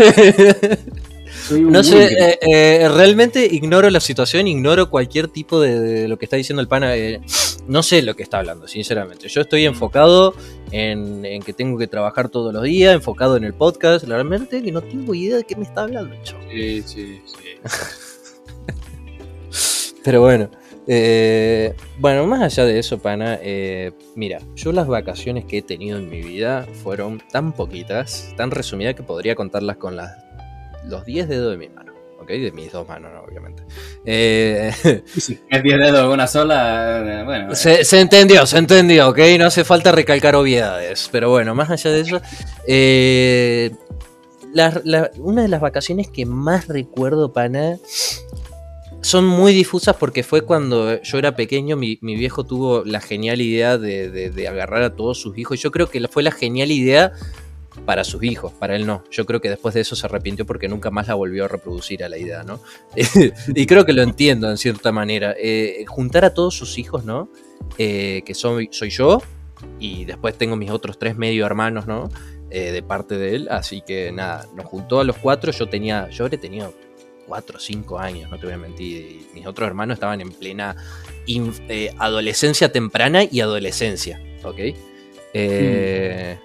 No sé, eh, eh, realmente ignoro la situación, ignoro cualquier tipo de, de lo que está diciendo el pana. eh, no sé lo que está hablando, sinceramente. Yo estoy enfocado en, en que tengo que trabajar todos los días, enfocado en el podcast. Realmente que no tengo idea de qué me está hablando. Sí, sí, sí. Pero bueno, eh, bueno, más allá de eso, pana, eh, mira, yo las vacaciones que he tenido en mi vida fueron tan poquitas, tan resumidas que podría contarlas con las, los 10 dedos de mi mano, ¿ok? De mis dos manos, ¿no? obviamente. Eh, Sí, Es 10 dedos de una sola. eh, Bueno, se, se entendió, se entendió, ¿ok? No hace falta recalcar obviedades, pero bueno, más allá de eso, eh, la- la- una de las vacaciones que más recuerdo, pana, son muy difusas porque fue cuando yo era pequeño, mi, mi viejo tuvo la genial idea de, de- de agarrar a todos sus hijos. Yo creo que fue la genial idea para sus hijos, para él no. Yo creo que después de eso se arrepintió porque nunca más la volvió a reproducir a la idea, ¿no? y creo que lo entiendo en cierta manera. Eh, juntar a todos sus hijos, ¿no? Eh, que soy, soy yo y después tengo mis otros tres medio hermanos, ¿no? Eh, de parte de él, así que nada, nos juntó a los cuatro, yo tenía, yo habré tenido cuatro o cinco años, no te voy a mentir, y mis otros hermanos estaban en plena eh, adolescencia temprana y adolescencia, ¿ok? Eh,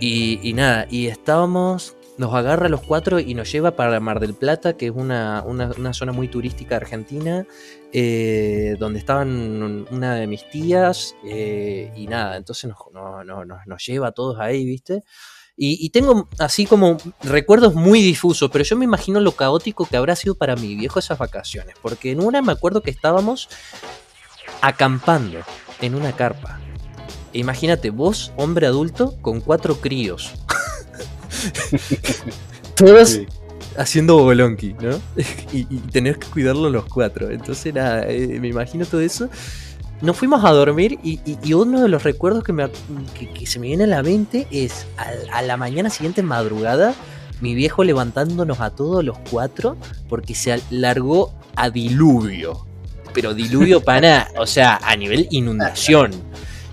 y, nada, y estábamos, nos agarra a los cuatro y nos lleva para Mar del Plata, que es una, una- zona muy turística argentina, eh, donde estaban una de mis tías, eh, y nada, entonces nos, no- no- nos- nos lleva a todos ahí, ¿viste? Y, y tengo así como recuerdos muy difusos, pero yo me imagino lo caótico que habrá sido para mi viejo esas vacaciones, porque en una me acuerdo que estábamos acampando en una carpa. Imagínate, vos, hombre adulto, con cuatro críos. Todos sí. haciendo bolonqui, ¿no? y, y tener que cuidarlo los cuatro. Entonces, nada, eh, me imagino todo eso. Nos fuimos a dormir y, y- y uno de los recuerdos que, me, que, que se me viene a la mente es a, la mañana siguiente madrugada, mi viejo levantándonos a todos los cuatro porque se largó a diluvio. Pero diluvio pana, o sea, a nivel inundación.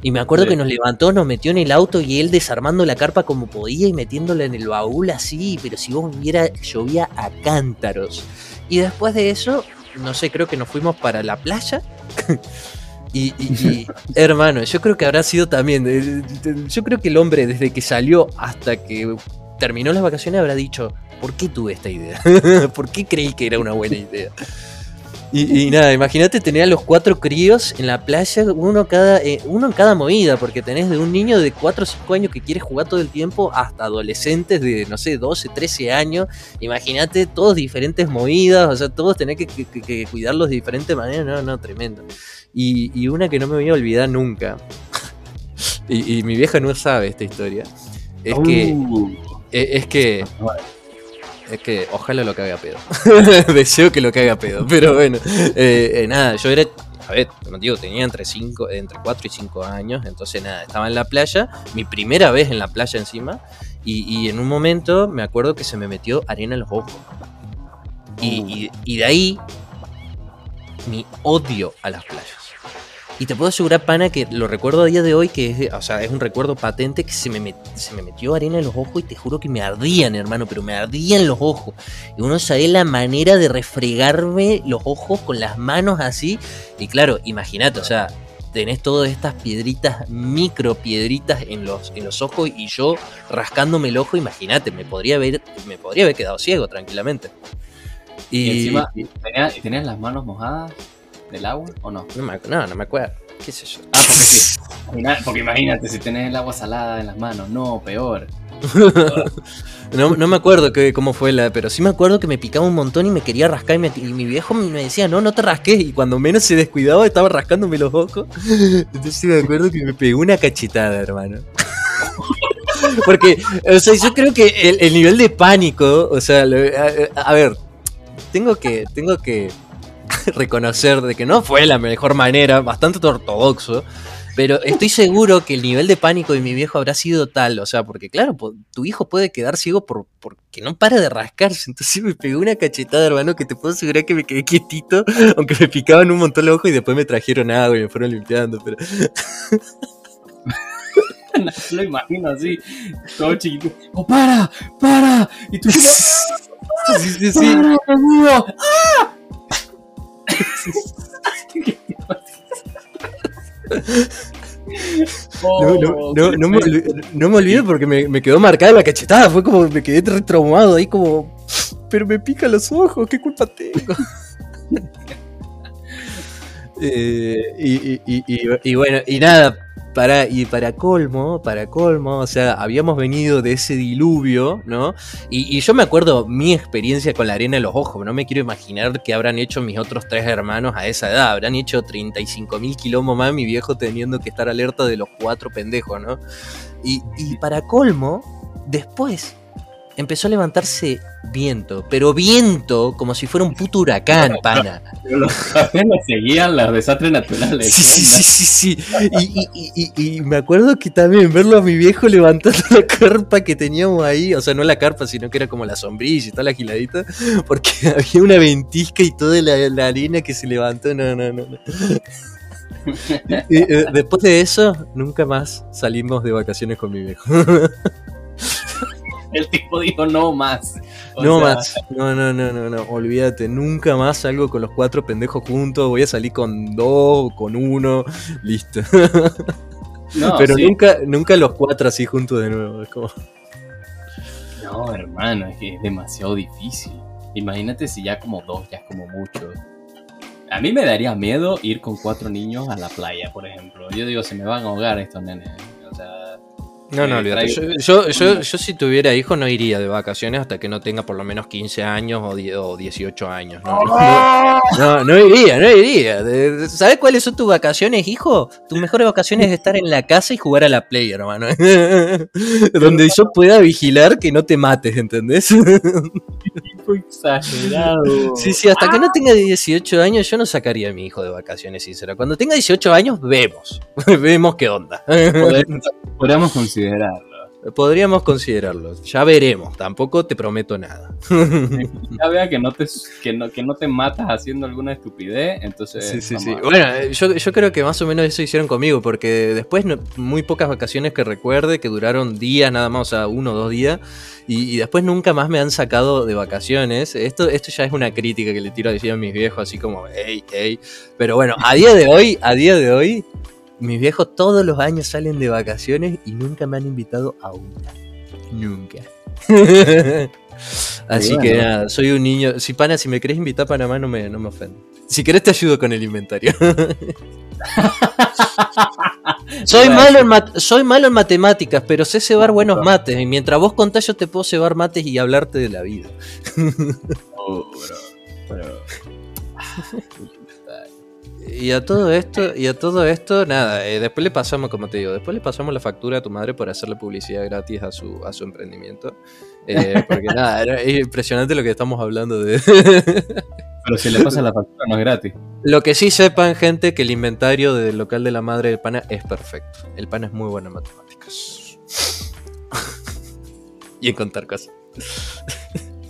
Y me acuerdo Sí. que nos levantó, nos metió en el auto y él desarmando la carpa como podía y metiéndola en el baúl así, pero si vos viera, llovía a cántaros. Y después de eso, no sé, creo que nos fuimos para la playa. y, y- y, hermano, yo creo que habrá sido también, eh, yo creo que el hombre desde que salió hasta que terminó las vacaciones habrá dicho, ¿por qué tuve esta idea? ¿Por qué creí que era una buena idea? Y, y nada, imagínate tener a los cuatro críos en la playa, uno, cada, eh, uno en cada movida, porque tenés de un niño de 4 o 5 años que quiere jugar todo el tiempo hasta adolescentes de, no sé, 12, 13 años. Imagínate todos diferentes movidas, o sea, todos tenés que, que- que cuidarlos de diferente manera, no, no, tremendo. Y, y una que no me voy a olvidar nunca, y, y mi vieja no sabe esta historia, es que, Uh, es, es que. Es que ojalá lo cague a pedo. Deseo que lo cague a pedo. Pero bueno, eh, eh, nada, yo era. A ver, como digo, tenía entre, cinco, entre 4 y 5 años. Entonces, nada, estaba en la playa. Mi primera vez en la playa encima. Y, en un momento me acuerdo que se me metió arena en los ojos. Y- y de ahí. Mi odio a las playas. Y te puedo asegurar, pana, que lo recuerdo a día de hoy, que es, o sea, es un recuerdo patente que se me, met- se me metió arena en los ojos y te juro que me ardían, hermano, pero me ardían los ojos. Y uno sabe la manera de refregarme los ojos con las manos así. Y claro, imagínate, o sea, tenés todas estas piedritas, micro piedritas en los, en los ojos y yo rascándome el ojo, imagínate, me podría haber, me podría haber quedado ciego tranquilamente. Y, Y encima, ¿tenías, ¿tenías las manos mojadas del agua o no? no, me, no, no me acuerdo. ¿Qué sé yo? Ah, porque sí. Porque imagínate, si tenés el agua salada en las manos, no, peor. No, no me acuerdo que, cómo fue la, pero sí me acuerdo que me picaba un montón y me quería rascar y, me- y mi viejo me decía, no, no te rasques. Y cuando menos se descuidaba estaba rascándome los ojos. Entonces sí me acuerdo que me pegó una cachetada, hermano. Porque, o sea, yo creo que el, el nivel de pánico, o sea, lo- a, a ver, tengo que, tengo que reconocer de que no fue la mejor manera, bastante ortodoxo, pero estoy seguro que el nivel de pánico de mi viejo habrá sido tal, o sea, porque claro, tu hijo puede quedar ciego por, porque no para de rascarse, entonces me pegó una cachetada, hermano, que te puedo asegurar que me quedé quietito, aunque me picaban un montón los ojos y después me trajeron agua y me fueron limpiando, pero lo imagino así, todo chiquito. ¡Oh, para! ¡Para! Y tú, sí, sí, sí. ¡Para, No, no, no, no me, no me olvido porque me, me quedó marcada la cachetada. Fue como me quedé re traumado ahí, como. Pero me pica los ojos, ¿qué culpa tengo? Eh, y- y- y bueno, y nada, para, y para colmo, para colmo, o sea, habíamos venido de ese diluvio, ¿no? Y, yo me acuerdo mi experiencia con la arena en los ojos, no me quiero imaginar qué habrán hecho mis otros tres hermanos a esa edad, habrán hecho 35 mil kilómetros más, mi viejo teniendo que estar alerta de los cuatro pendejos, ¿no? Y, y para colmo, después empezó a levantarse viento, pero viento como si fuera un puto huracán, pana. Pero los apenas seguían los desastres naturales. Sí, ¿qué sí, sí, sí, sí. Y, y- y- y- y me acuerdo que también verlo a mi viejo levantando la carpa que teníamos ahí, o sea, no la carpa, sino que era como la sombrilla y toda la giladita, porque había una ventisca y toda la, la arena que se levantó. No, no, no. no. Eh, después de eso, nunca más salimos de vacaciones con mi viejo. El tipo dijo no más. O no sea, más. No, no, no, no, no. Olvídate. Nunca más salgo con los cuatro pendejos juntos. Voy a salir con dos, con uno. Listo. No, Pero sí. nunca, nunca los cuatro así juntos de nuevo. Es como. No, hermano, es que es demasiado difícil. Imagínate si ya como dos, ya es como mucho. A mí me daría miedo ir con cuatro niños a la playa, por ejemplo. Yo digo, se me van a ahogar estos nenes. O sea, No, no, Eh, olvídate. Yo, yo, yo, yo si tuviera hijo no iría de vacaciones hasta que no tenga por lo menos 15 años o, 10 o 18 años. No, no, no, no iría, no iría. ¿Sabes cuáles son tus vacaciones, hijo? Tus mejores vacaciones es estar en la casa y jugar a la play, hermano. Donde yo pueda vigilar que no te mates, ¿entendés? fue exagerado. Sí, sí, hasta que no tenga 18 años yo no sacaría a mi hijo de vacaciones, sincero. Cuando tenga 18 años, vemos. vemos qué onda. Podríamos considerarlo. Podríamos considerarlo. Ya veremos. Tampoco te prometo nada. Ya vea que no te, que no, que no te matas haciendo alguna estupidez, entonces... Sí, sí, sí. Bueno, eh, yo, yo creo que más o menos eso hicieron conmigo, porque después no- muy pocas vacaciones que recuerde, que duraron días nada más, o sea, uno o dos días, y, y después nunca más me han sacado de vacaciones. Esto, esto ya es una crítica que le tiro a decir a mis viejos, así como, hey, hey. Pero bueno, a día de hoy, a día de hoy, mis viejos todos los años salen de vacaciones y nunca me han invitado a una. Nunca. Así que nada, soy un niño. Si pana, si me querés invitar a Panamá, no me, no me ofende. Si querés te ayudo con el inventario. soy, malo en soy malo en matemáticas, pero sé cebar buenos mates. Y mientras vos contás, yo te puedo cebar mates y hablarte de la vida. Oh, bro, pero... Y a todo esto, y a todo esto, nada, eh, después le pasamos, como te digo, después le pasamos la factura a tu madre por hacerle publicidad gratis a su, a su emprendimiento. Eh, porque nada, era es impresionante lo que estamos hablando de. Pero si le pasa la factura no es gratis. Lo que sí sepan, gente, que el inventario del local de la madre del pana es perfecto. El pana es muy bueno en matemáticas. y en contar cosas.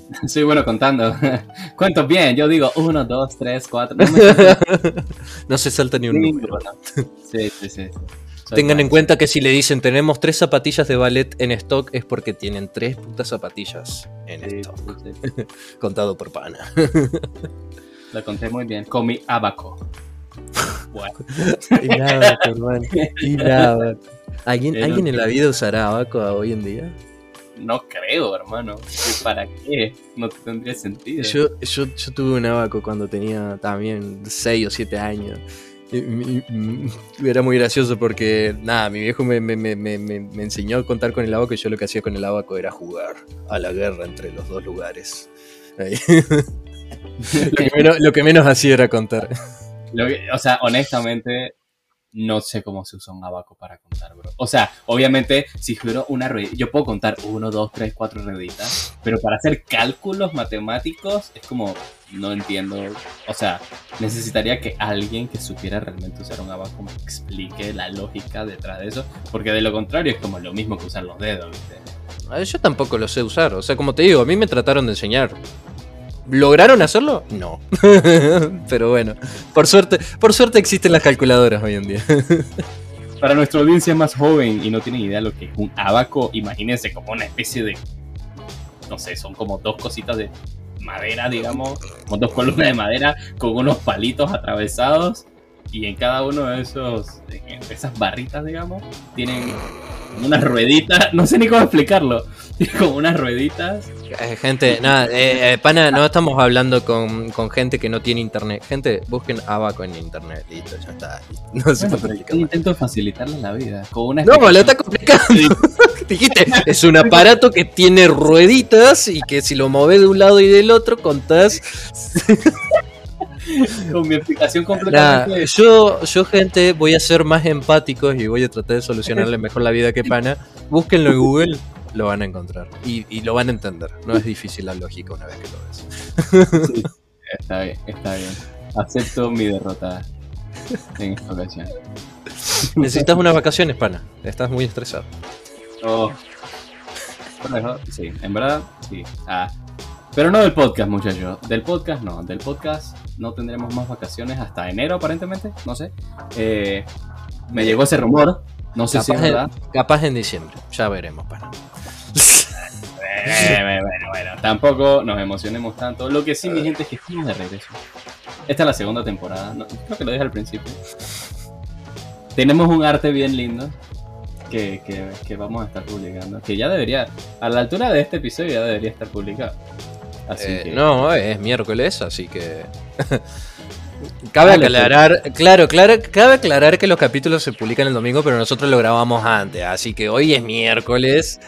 Soy bueno contando. Cuento bien, yo digo uno, dos, tres, cuatro. No me No se salta ni un Sí, número. Sí, sí, sí. Soy Tengan en cuenta que si le dicen tenemos tres zapatillas de ballet en stock es porque tienen tres putas zapatillas en Sí, stock. sí. Contado por pana. Lo conté muy bien. Con mi abaco. Bueno, Y nada, hermano. Y nada. ¿Alguien, ¿Alguien en la vida usará abaco hoy en día? No creo, hermano. ¿Para qué? No tendría sentido. Yo, yo, yo tuve un abaco cuando tenía también 6 o 7 años. Era muy gracioso porque, nada, mi viejo me, me- me- me- enseñó a contar con el abaco y yo lo que hacía con el abaco era jugar a la guerra entre los dos lugares. Ahí. lo, que menos, lo que menos hacía era contar. Lo que- o sea, honestamente, no sé cómo se usa un abaco para contar, bro. O sea, obviamente, si juro una ruedita, yo puedo contar uno, dos, tres, cuatro rueditas, pero para hacer cálculos matemáticos es como, no entiendo. O sea, necesitaría que alguien que supiera realmente usar un abaco me explique la lógica detrás de eso, porque de lo contrario es como lo mismo que usar los dedos, ¿viste? Ah, Yo tampoco lo sé usar. O sea, como te digo, a mí me trataron de enseñar. ¿Lograron hacerlo? No. Pero bueno, por suerte, por suerte existen las calculadoras hoy en día. Para nuestra audiencia más joven y no tienen idea de lo que es un abaco, imagínense como una especie de. No sé, son como dos cositas de madera, digamos, como dos columnas de madera con unos palitos atravesados. Y en cada uno de esos, de esas barritas, digamos, tienen unas rueditas. No sé ni cómo explicarlo. Tienen como unas rueditas. Eh, gente, nada, eh, eh, pana, no estamos hablando con, con gente que no tiene internet. Gente, busquen abaco en internet. Listo, ya está. No se Bueno, puede yo más. intento facilitarles la vida. Con una No, lo está complicando. Dijiste, es un aparato que tiene rueditas y que si lo moves de un lado y del otro contás. con mi explicación Nah, completamente. yo, yo, gente, voy a ser más empáticos y voy a tratar de solucionarle mejor la vida que pana. Búsquenlo en Google, lo van a encontrar. Y, y lo van a entender. No es difícil la lógica una vez que lo ves. Sí, está bien, está bien. Acepto mi derrota en esta ocasión. Necesitas unas vacaciones, pana. Estás muy estresado. Oh. Sí, en verdad, sí. Ah. Pero no del podcast, muchachos. Del podcast no. Del podcast no tendremos más vacaciones hasta enero, aparentemente. No sé. Eh, me llegó ese rumor. No sé si es Capaz, verdad. en, capaz en diciembre. Ya veremos, pana. Eh, bueno, bueno, bueno, tampoco nos emocionemos tanto. Lo que sí, mi gente, es que estamos de regreso. Esta es la segunda temporada. No, creo que lo dije al principio. Tenemos un arte bien lindo que, que- que vamos a estar publicando. Que ya debería, a la altura de este episodio, ya debería estar publicado. Así Eh, que. No, es miércoles, así que. Cabe aclarar, claro, claro, cabe aclarar que los capítulos se publican el domingo, pero nosotros lo grabamos antes, así que hoy es miércoles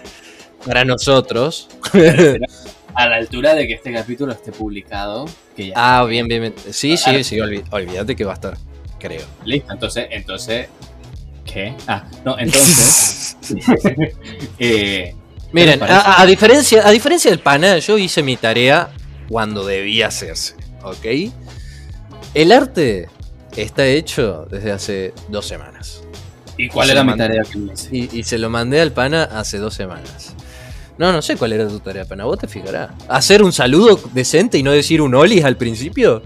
para nosotros. A la altura de que este capítulo esté publicado, que ya. Ah, bien, bien, bien. Sí, sí, sí, olvídate que va a estar, creo. Listo, entonces, entonces. ¿Qué? Ah, no, entonces. eh, Miren, a, a diferencia, a diferencia del pana, yo hice mi tarea cuando debía hacerse, ¿ok? El arte está hecho desde hace dos semanas. ¿Y cuál era mi mandé. tarea que me hice? Y, y se lo mandé al pana hace dos semanas. No, no sé cuál era tu tarea, pana. Vos te fijarás. ¿Hacer un saludo decente y no decir un olis al principio?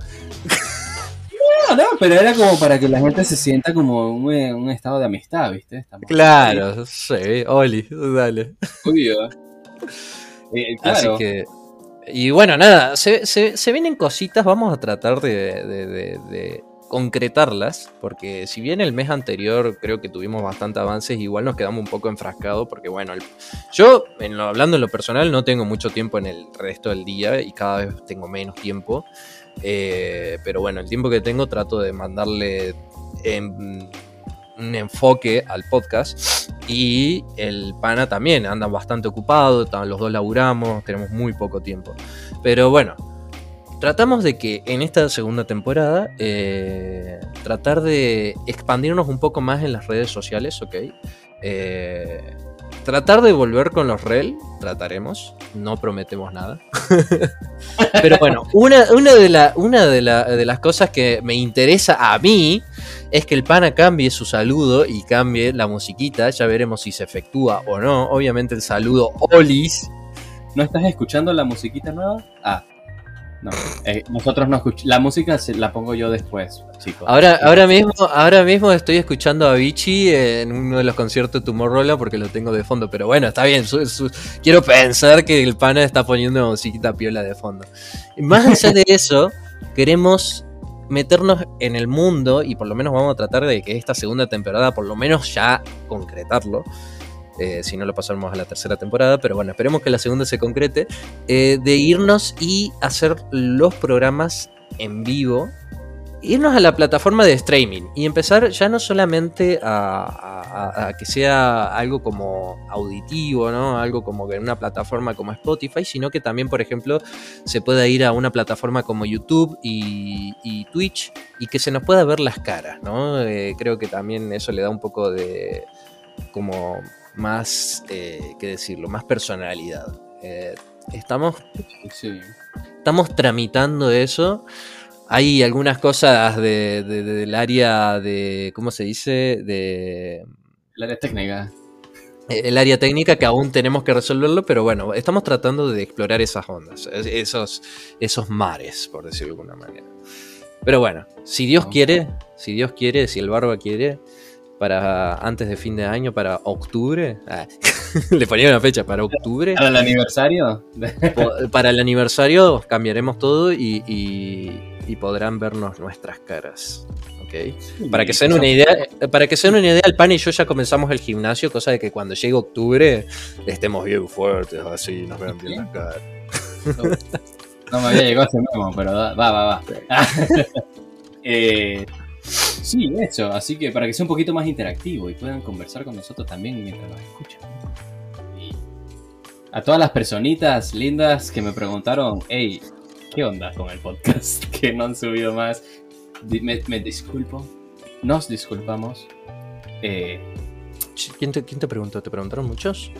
No, pero era como para que la gente se sienta como un, un estado de amistad, ¿viste? Estamos Claro, sí, olis, dale. Obvio. Eh, claro. Así que. Y bueno, nada, se, se- se vienen cositas, vamos a tratar de, de- de- de concretarlas, porque si bien el mes anterior creo que tuvimos bastante avances, igual nos quedamos un poco enfrascados, porque bueno, el- yo, en lo- hablando en lo personal, no tengo mucho tiempo en el resto del día y cada vez tengo menos tiempo, eh, pero bueno, el tiempo que tengo trato de mandarle un enfoque al podcast y el pana también anda bastante ocupado, los dos laburamos, tenemos muy poco tiempo. Pero bueno, tratamos de que en esta segunda temporada eh, tratar de expandirnos un poco más en las redes sociales, ¿ok? Eh, tratar de volver con los rel, trataremos, no prometemos nada. Pero bueno, una, de, de las cosas que me interesa a mí es que el pana cambie su saludo y cambie la musiquita. Ya veremos si se efectúa o no. Obviamente el saludo Olis. ¿No estás escuchando la musiquita nueva? Ah, no. eh, nosotros no escuchamos. La música se la pongo yo después, chicos. Ahora, ahora, mismo, ahora mismo estoy escuchando a Vichy en uno de los conciertos de Tomorrowland porque lo tengo de fondo. Pero bueno, está bien. su- su- quiero pensar que el pana está poniendo musiquita piola de fondo. Más allá de eso, queremos meternos en el mundo y por lo menos vamos a tratar de que esta segunda temporada, por lo menos ya concretarlo. Eh, si no lo pasamos a la tercera temporada, pero bueno, esperemos que la segunda se concrete, eh, de irnos y hacer los programas en vivo, irnos a la plataforma de streaming y empezar ya no solamente a, que sea algo como auditivo, ¿no? algo como que una plataforma como Spotify, sino que también, por ejemplo, se pueda ir a una plataforma como YouTube y, y Twitch y que se nos pueda ver las caras, ¿no? Eh, creo que también eso le da un poco de como más, eh, ¿qué decirlo? Más personalidad. Eh, estamos, Sí. estamos tramitando eso. Hay algunas cosas de- de- de- del área de, ¿cómo se dice? De La de técnica. eh, el área técnica que aún tenemos que resolverlo, pero bueno, estamos tratando de explorar esas ondas, es- esos, esos mares, por decirlo de alguna manera. Pero bueno, si Dios quiere, si Dios quiere, si el barba quiere, para antes de fin de año, para octubre, ah, le ponía una fecha, para octubre, ¿Para el aniversario? para el aniversario cambiaremos todo y, y- y podrán vernos nuestras caras. ¿ok? Para que se den una idea, para que se den una idea, el pan y yo ya comenzamos el gimnasio, cosa de que cuando llegue octubre estemos bien fuertes, así nos vean bien la cara. No me había llegado ese memo, pero va, va, va. va. Eh, sí, eso. Así que para que sea un poquito más interactivo y puedan conversar con nosotros también mientras nos escuchan. Y a todas las personitas lindas que me preguntaron, hey, ¿qué onda con el podcast? Que no han subido más. Me, me disculpo. Nos disculpamos. Eh, ¿Quién te, quién te preguntó? ¿Te preguntaron muchos?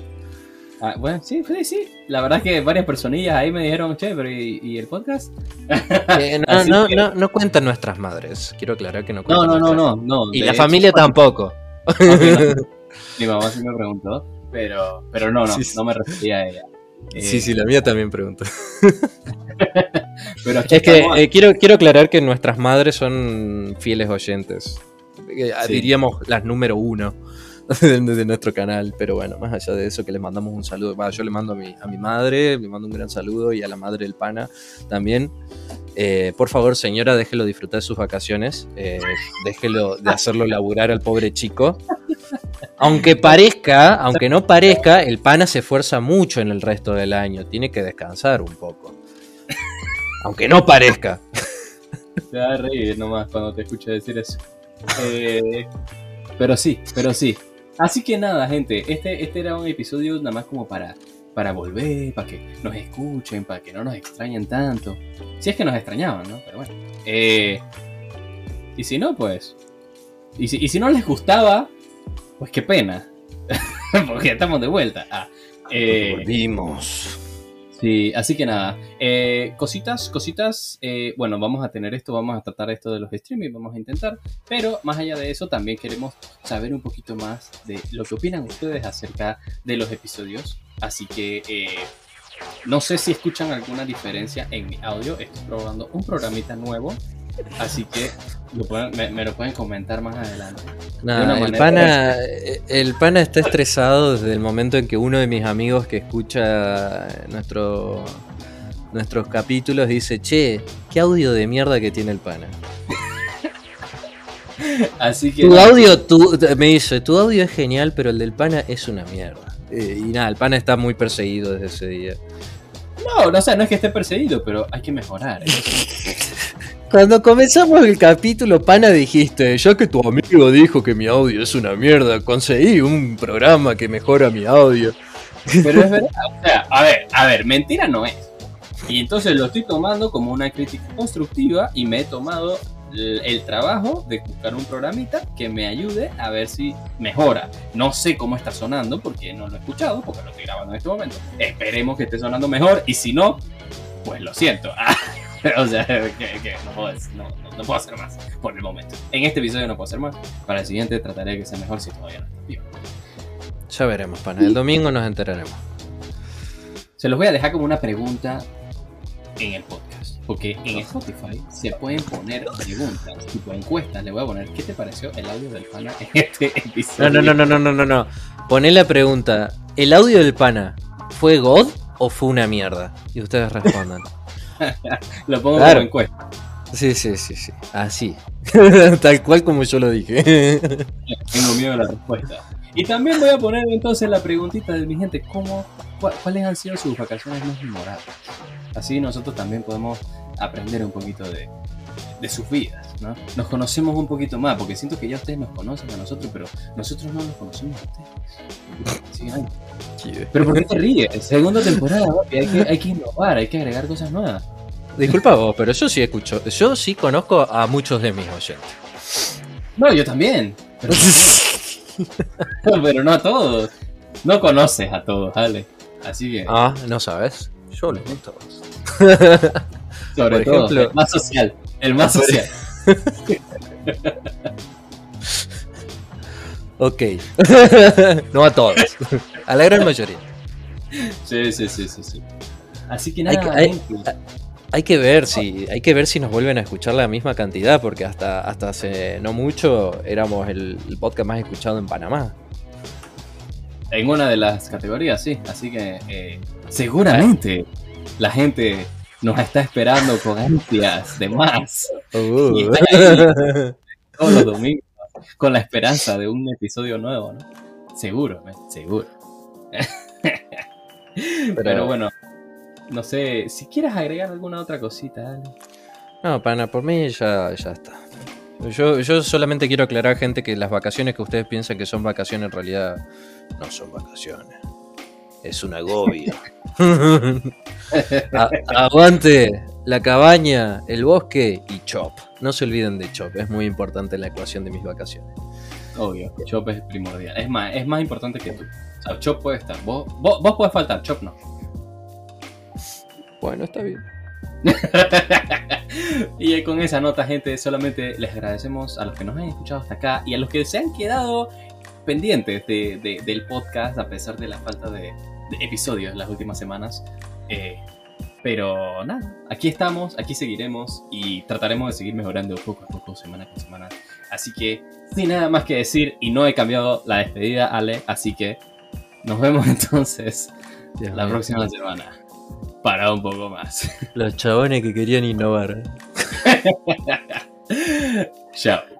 Ah, bueno, sí, sí, sí. La verdad es que varias personillas ahí me dijeron, che, pero ¿y, y el podcast? Eh, no, no, que- no, no cuentan nuestras madres. Quiero aclarar que no cuentan no, no, nuestras- no, no. Y la hecho, familia tampoco. Mi mamá sí me preguntó, pero, pero no, no, Sí, sí. no me refería a ella. Eh, Sí, sí, la mía también preguntó. Pero Es que eh, quiero, quiero aclarar que nuestras madres son fieles oyentes. Eh, Sí. Diríamos las número uno de, de nuestro canal. Pero bueno, más allá de eso, que les mandamos un saludo. Yo le mando a mi, a mi madre, le mando un gran saludo y a la madre del pana también. Eh, por favor, señora, déjelo disfrutar de sus vacaciones. eh, déjelo de hacerlo laburar al pobre chico. Aunque parezca, aunque no parezca, el pana se esfuerza mucho en el resto del año. Tiene que descansar un poco. Aunque no parezca. te va a reír nomás cuando te escuche decir eso. Eh, pero sí, pero sí. Así que nada, gente, este, este era un episodio nada más como para, para volver, para que nos escuchen, para que no nos extrañen tanto. Si es que nos extrañaban, ¿no? Pero bueno. Eh, y si no, pues... Y si, y si no les gustaba, pues qué pena. Porque ya estamos de vuelta. Ah, eh, Volvimos. Sí, así que nada, eh, cositas, cositas, eh, bueno, vamos a tener esto, vamos a tratar esto de los streaming, vamos a intentar, pero más allá de eso también queremos saber un poquito más de lo que opinan ustedes acerca de los episodios, así que eh, no sé si escuchan alguna diferencia en mi audio, estoy probando un programita nuevo, así que lo pueden- me, me lo pueden comentar más adelante. Nah, el, pana, el pana está estresado desde el momento en que uno de mis amigos que escucha nuestro, nuestros capítulos dice, che, qué audio de mierda que tiene el pana. Así que... Tu audio, tu, me dice, tu audio es genial, pero el del pana es una mierda. Eh, y nada, el pana está muy perseguido desde ese día. No, no, o sea, no es que esté perseguido, pero hay que mejorar. ¿eh? Cuando comenzamos el capítulo, pana, dijiste, ya que tu amigo dijo que mi audio es una mierda, conseguí un programa que mejora mi audio. Pero es verdad, o sea, a ver, a ver, mentira no es. Y entonces lo estoy tomando como una crítica constructiva y me he tomado el, el trabajo de buscar un programita que me ayude a ver si mejora. No sé cómo está sonando porque no lo he escuchado, porque lo estoy grabando en este momento. Esperemos que esté sonando mejor y si no, pues lo siento. o sea, que, que no, puedo, no, no- no puedo hacer más por el momento. En este episodio no puedo hacer más. Para el siguiente trataré de que sea mejor si todavía no está vivo. Ya veremos, pana. El domingo nos enteraremos. Se los voy a dejar como una pregunta en el podcast. Porque en Spotify se pueden poner preguntas, tipo encuestas. Le voy a poner, ¿qué te pareció el audio del pana en este episodio? No, no, no, no, no, no, no, no. Poné la pregunta, ¿el audio del pana fue God o fue una mierda? Y ustedes respondan. Lo pongo Claro. como encuesta. Sí, sí, sí, sí. Así. Tal cual como yo lo dije. Tengo miedo a la respuesta. Y también voy a poner entonces la preguntita de mi gente, ¿cómo, ¿cuáles han sido sus vacaciones más memorables? Así nosotros también podemos aprender un poquito de, de sus vidas, ¿no? Nos conocemos un poquito más, porque siento que ya ustedes nos conocen a nosotros, pero nosotros no nos conocemos a ustedes. Ay, pero ¿por qué te ríes? Segunda temporada, hay que, hay que innovar, hay que agregar cosas nuevas. Disculpa vos, pero yo sí escucho. Yo sí conozco a muchos de mis oyentes. No, yo también. Pero, pero no a todos. No conoces a todos, Ale. Así que, Ah, ¿no sabes? Yo a todos. sobre por todo, ejemplo- más social. El más social. Ok. no a todos. A la gran mayoría. Sí, sí, sí, sí, sí. Así que Hay nada, que- hay- que ver si, hay que ver si nos vuelven a escuchar la misma cantidad, porque hasta, hasta hace no mucho éramos el, el podcast más escuchado en Panamá. en una de las categorías, sí. Así que eh, seguramente la gente nos está esperando con ansias de más Uh. Y están ahí. todos los domingos con la esperanza de un episodio nuevo, ¿no? Seguro, men, seguro. Pero, bueno, no sé, si quieres agregar alguna otra cosita, Ale. No, pana, por mí ya, ya está. Yo, yo solamente quiero aclarar, gente, que las vacaciones que ustedes piensan que son vacaciones en realidad no son vacaciones. Es un agobio. Aguante la cabaña, el bosque y Chop. No se olviden de Chop, es muy importante en la ecuación de mis vacaciones. Obvio, Chop es primordial. Es más, es más importante que tú. O sea, Chop puede estar. Vos, vos, vos podés faltar, Chop no. Bueno, está bien. y con esa nota, gente, solamente les agradecemos a los que nos han escuchado hasta acá y a los que se han quedado pendientes de- de- del podcast a pesar de la falta de, de episodios las últimas semanas. Eh, pero nada, aquí estamos, aquí seguiremos y trataremos de seguir mejorando poco a poco, semana con semana. Así que, sin nada más que decir, y no he cambiado la despedida, Ale, así que nos vemos entonces Dios la próxima semana para un poco más. Los chabones que querían innovar. Chao.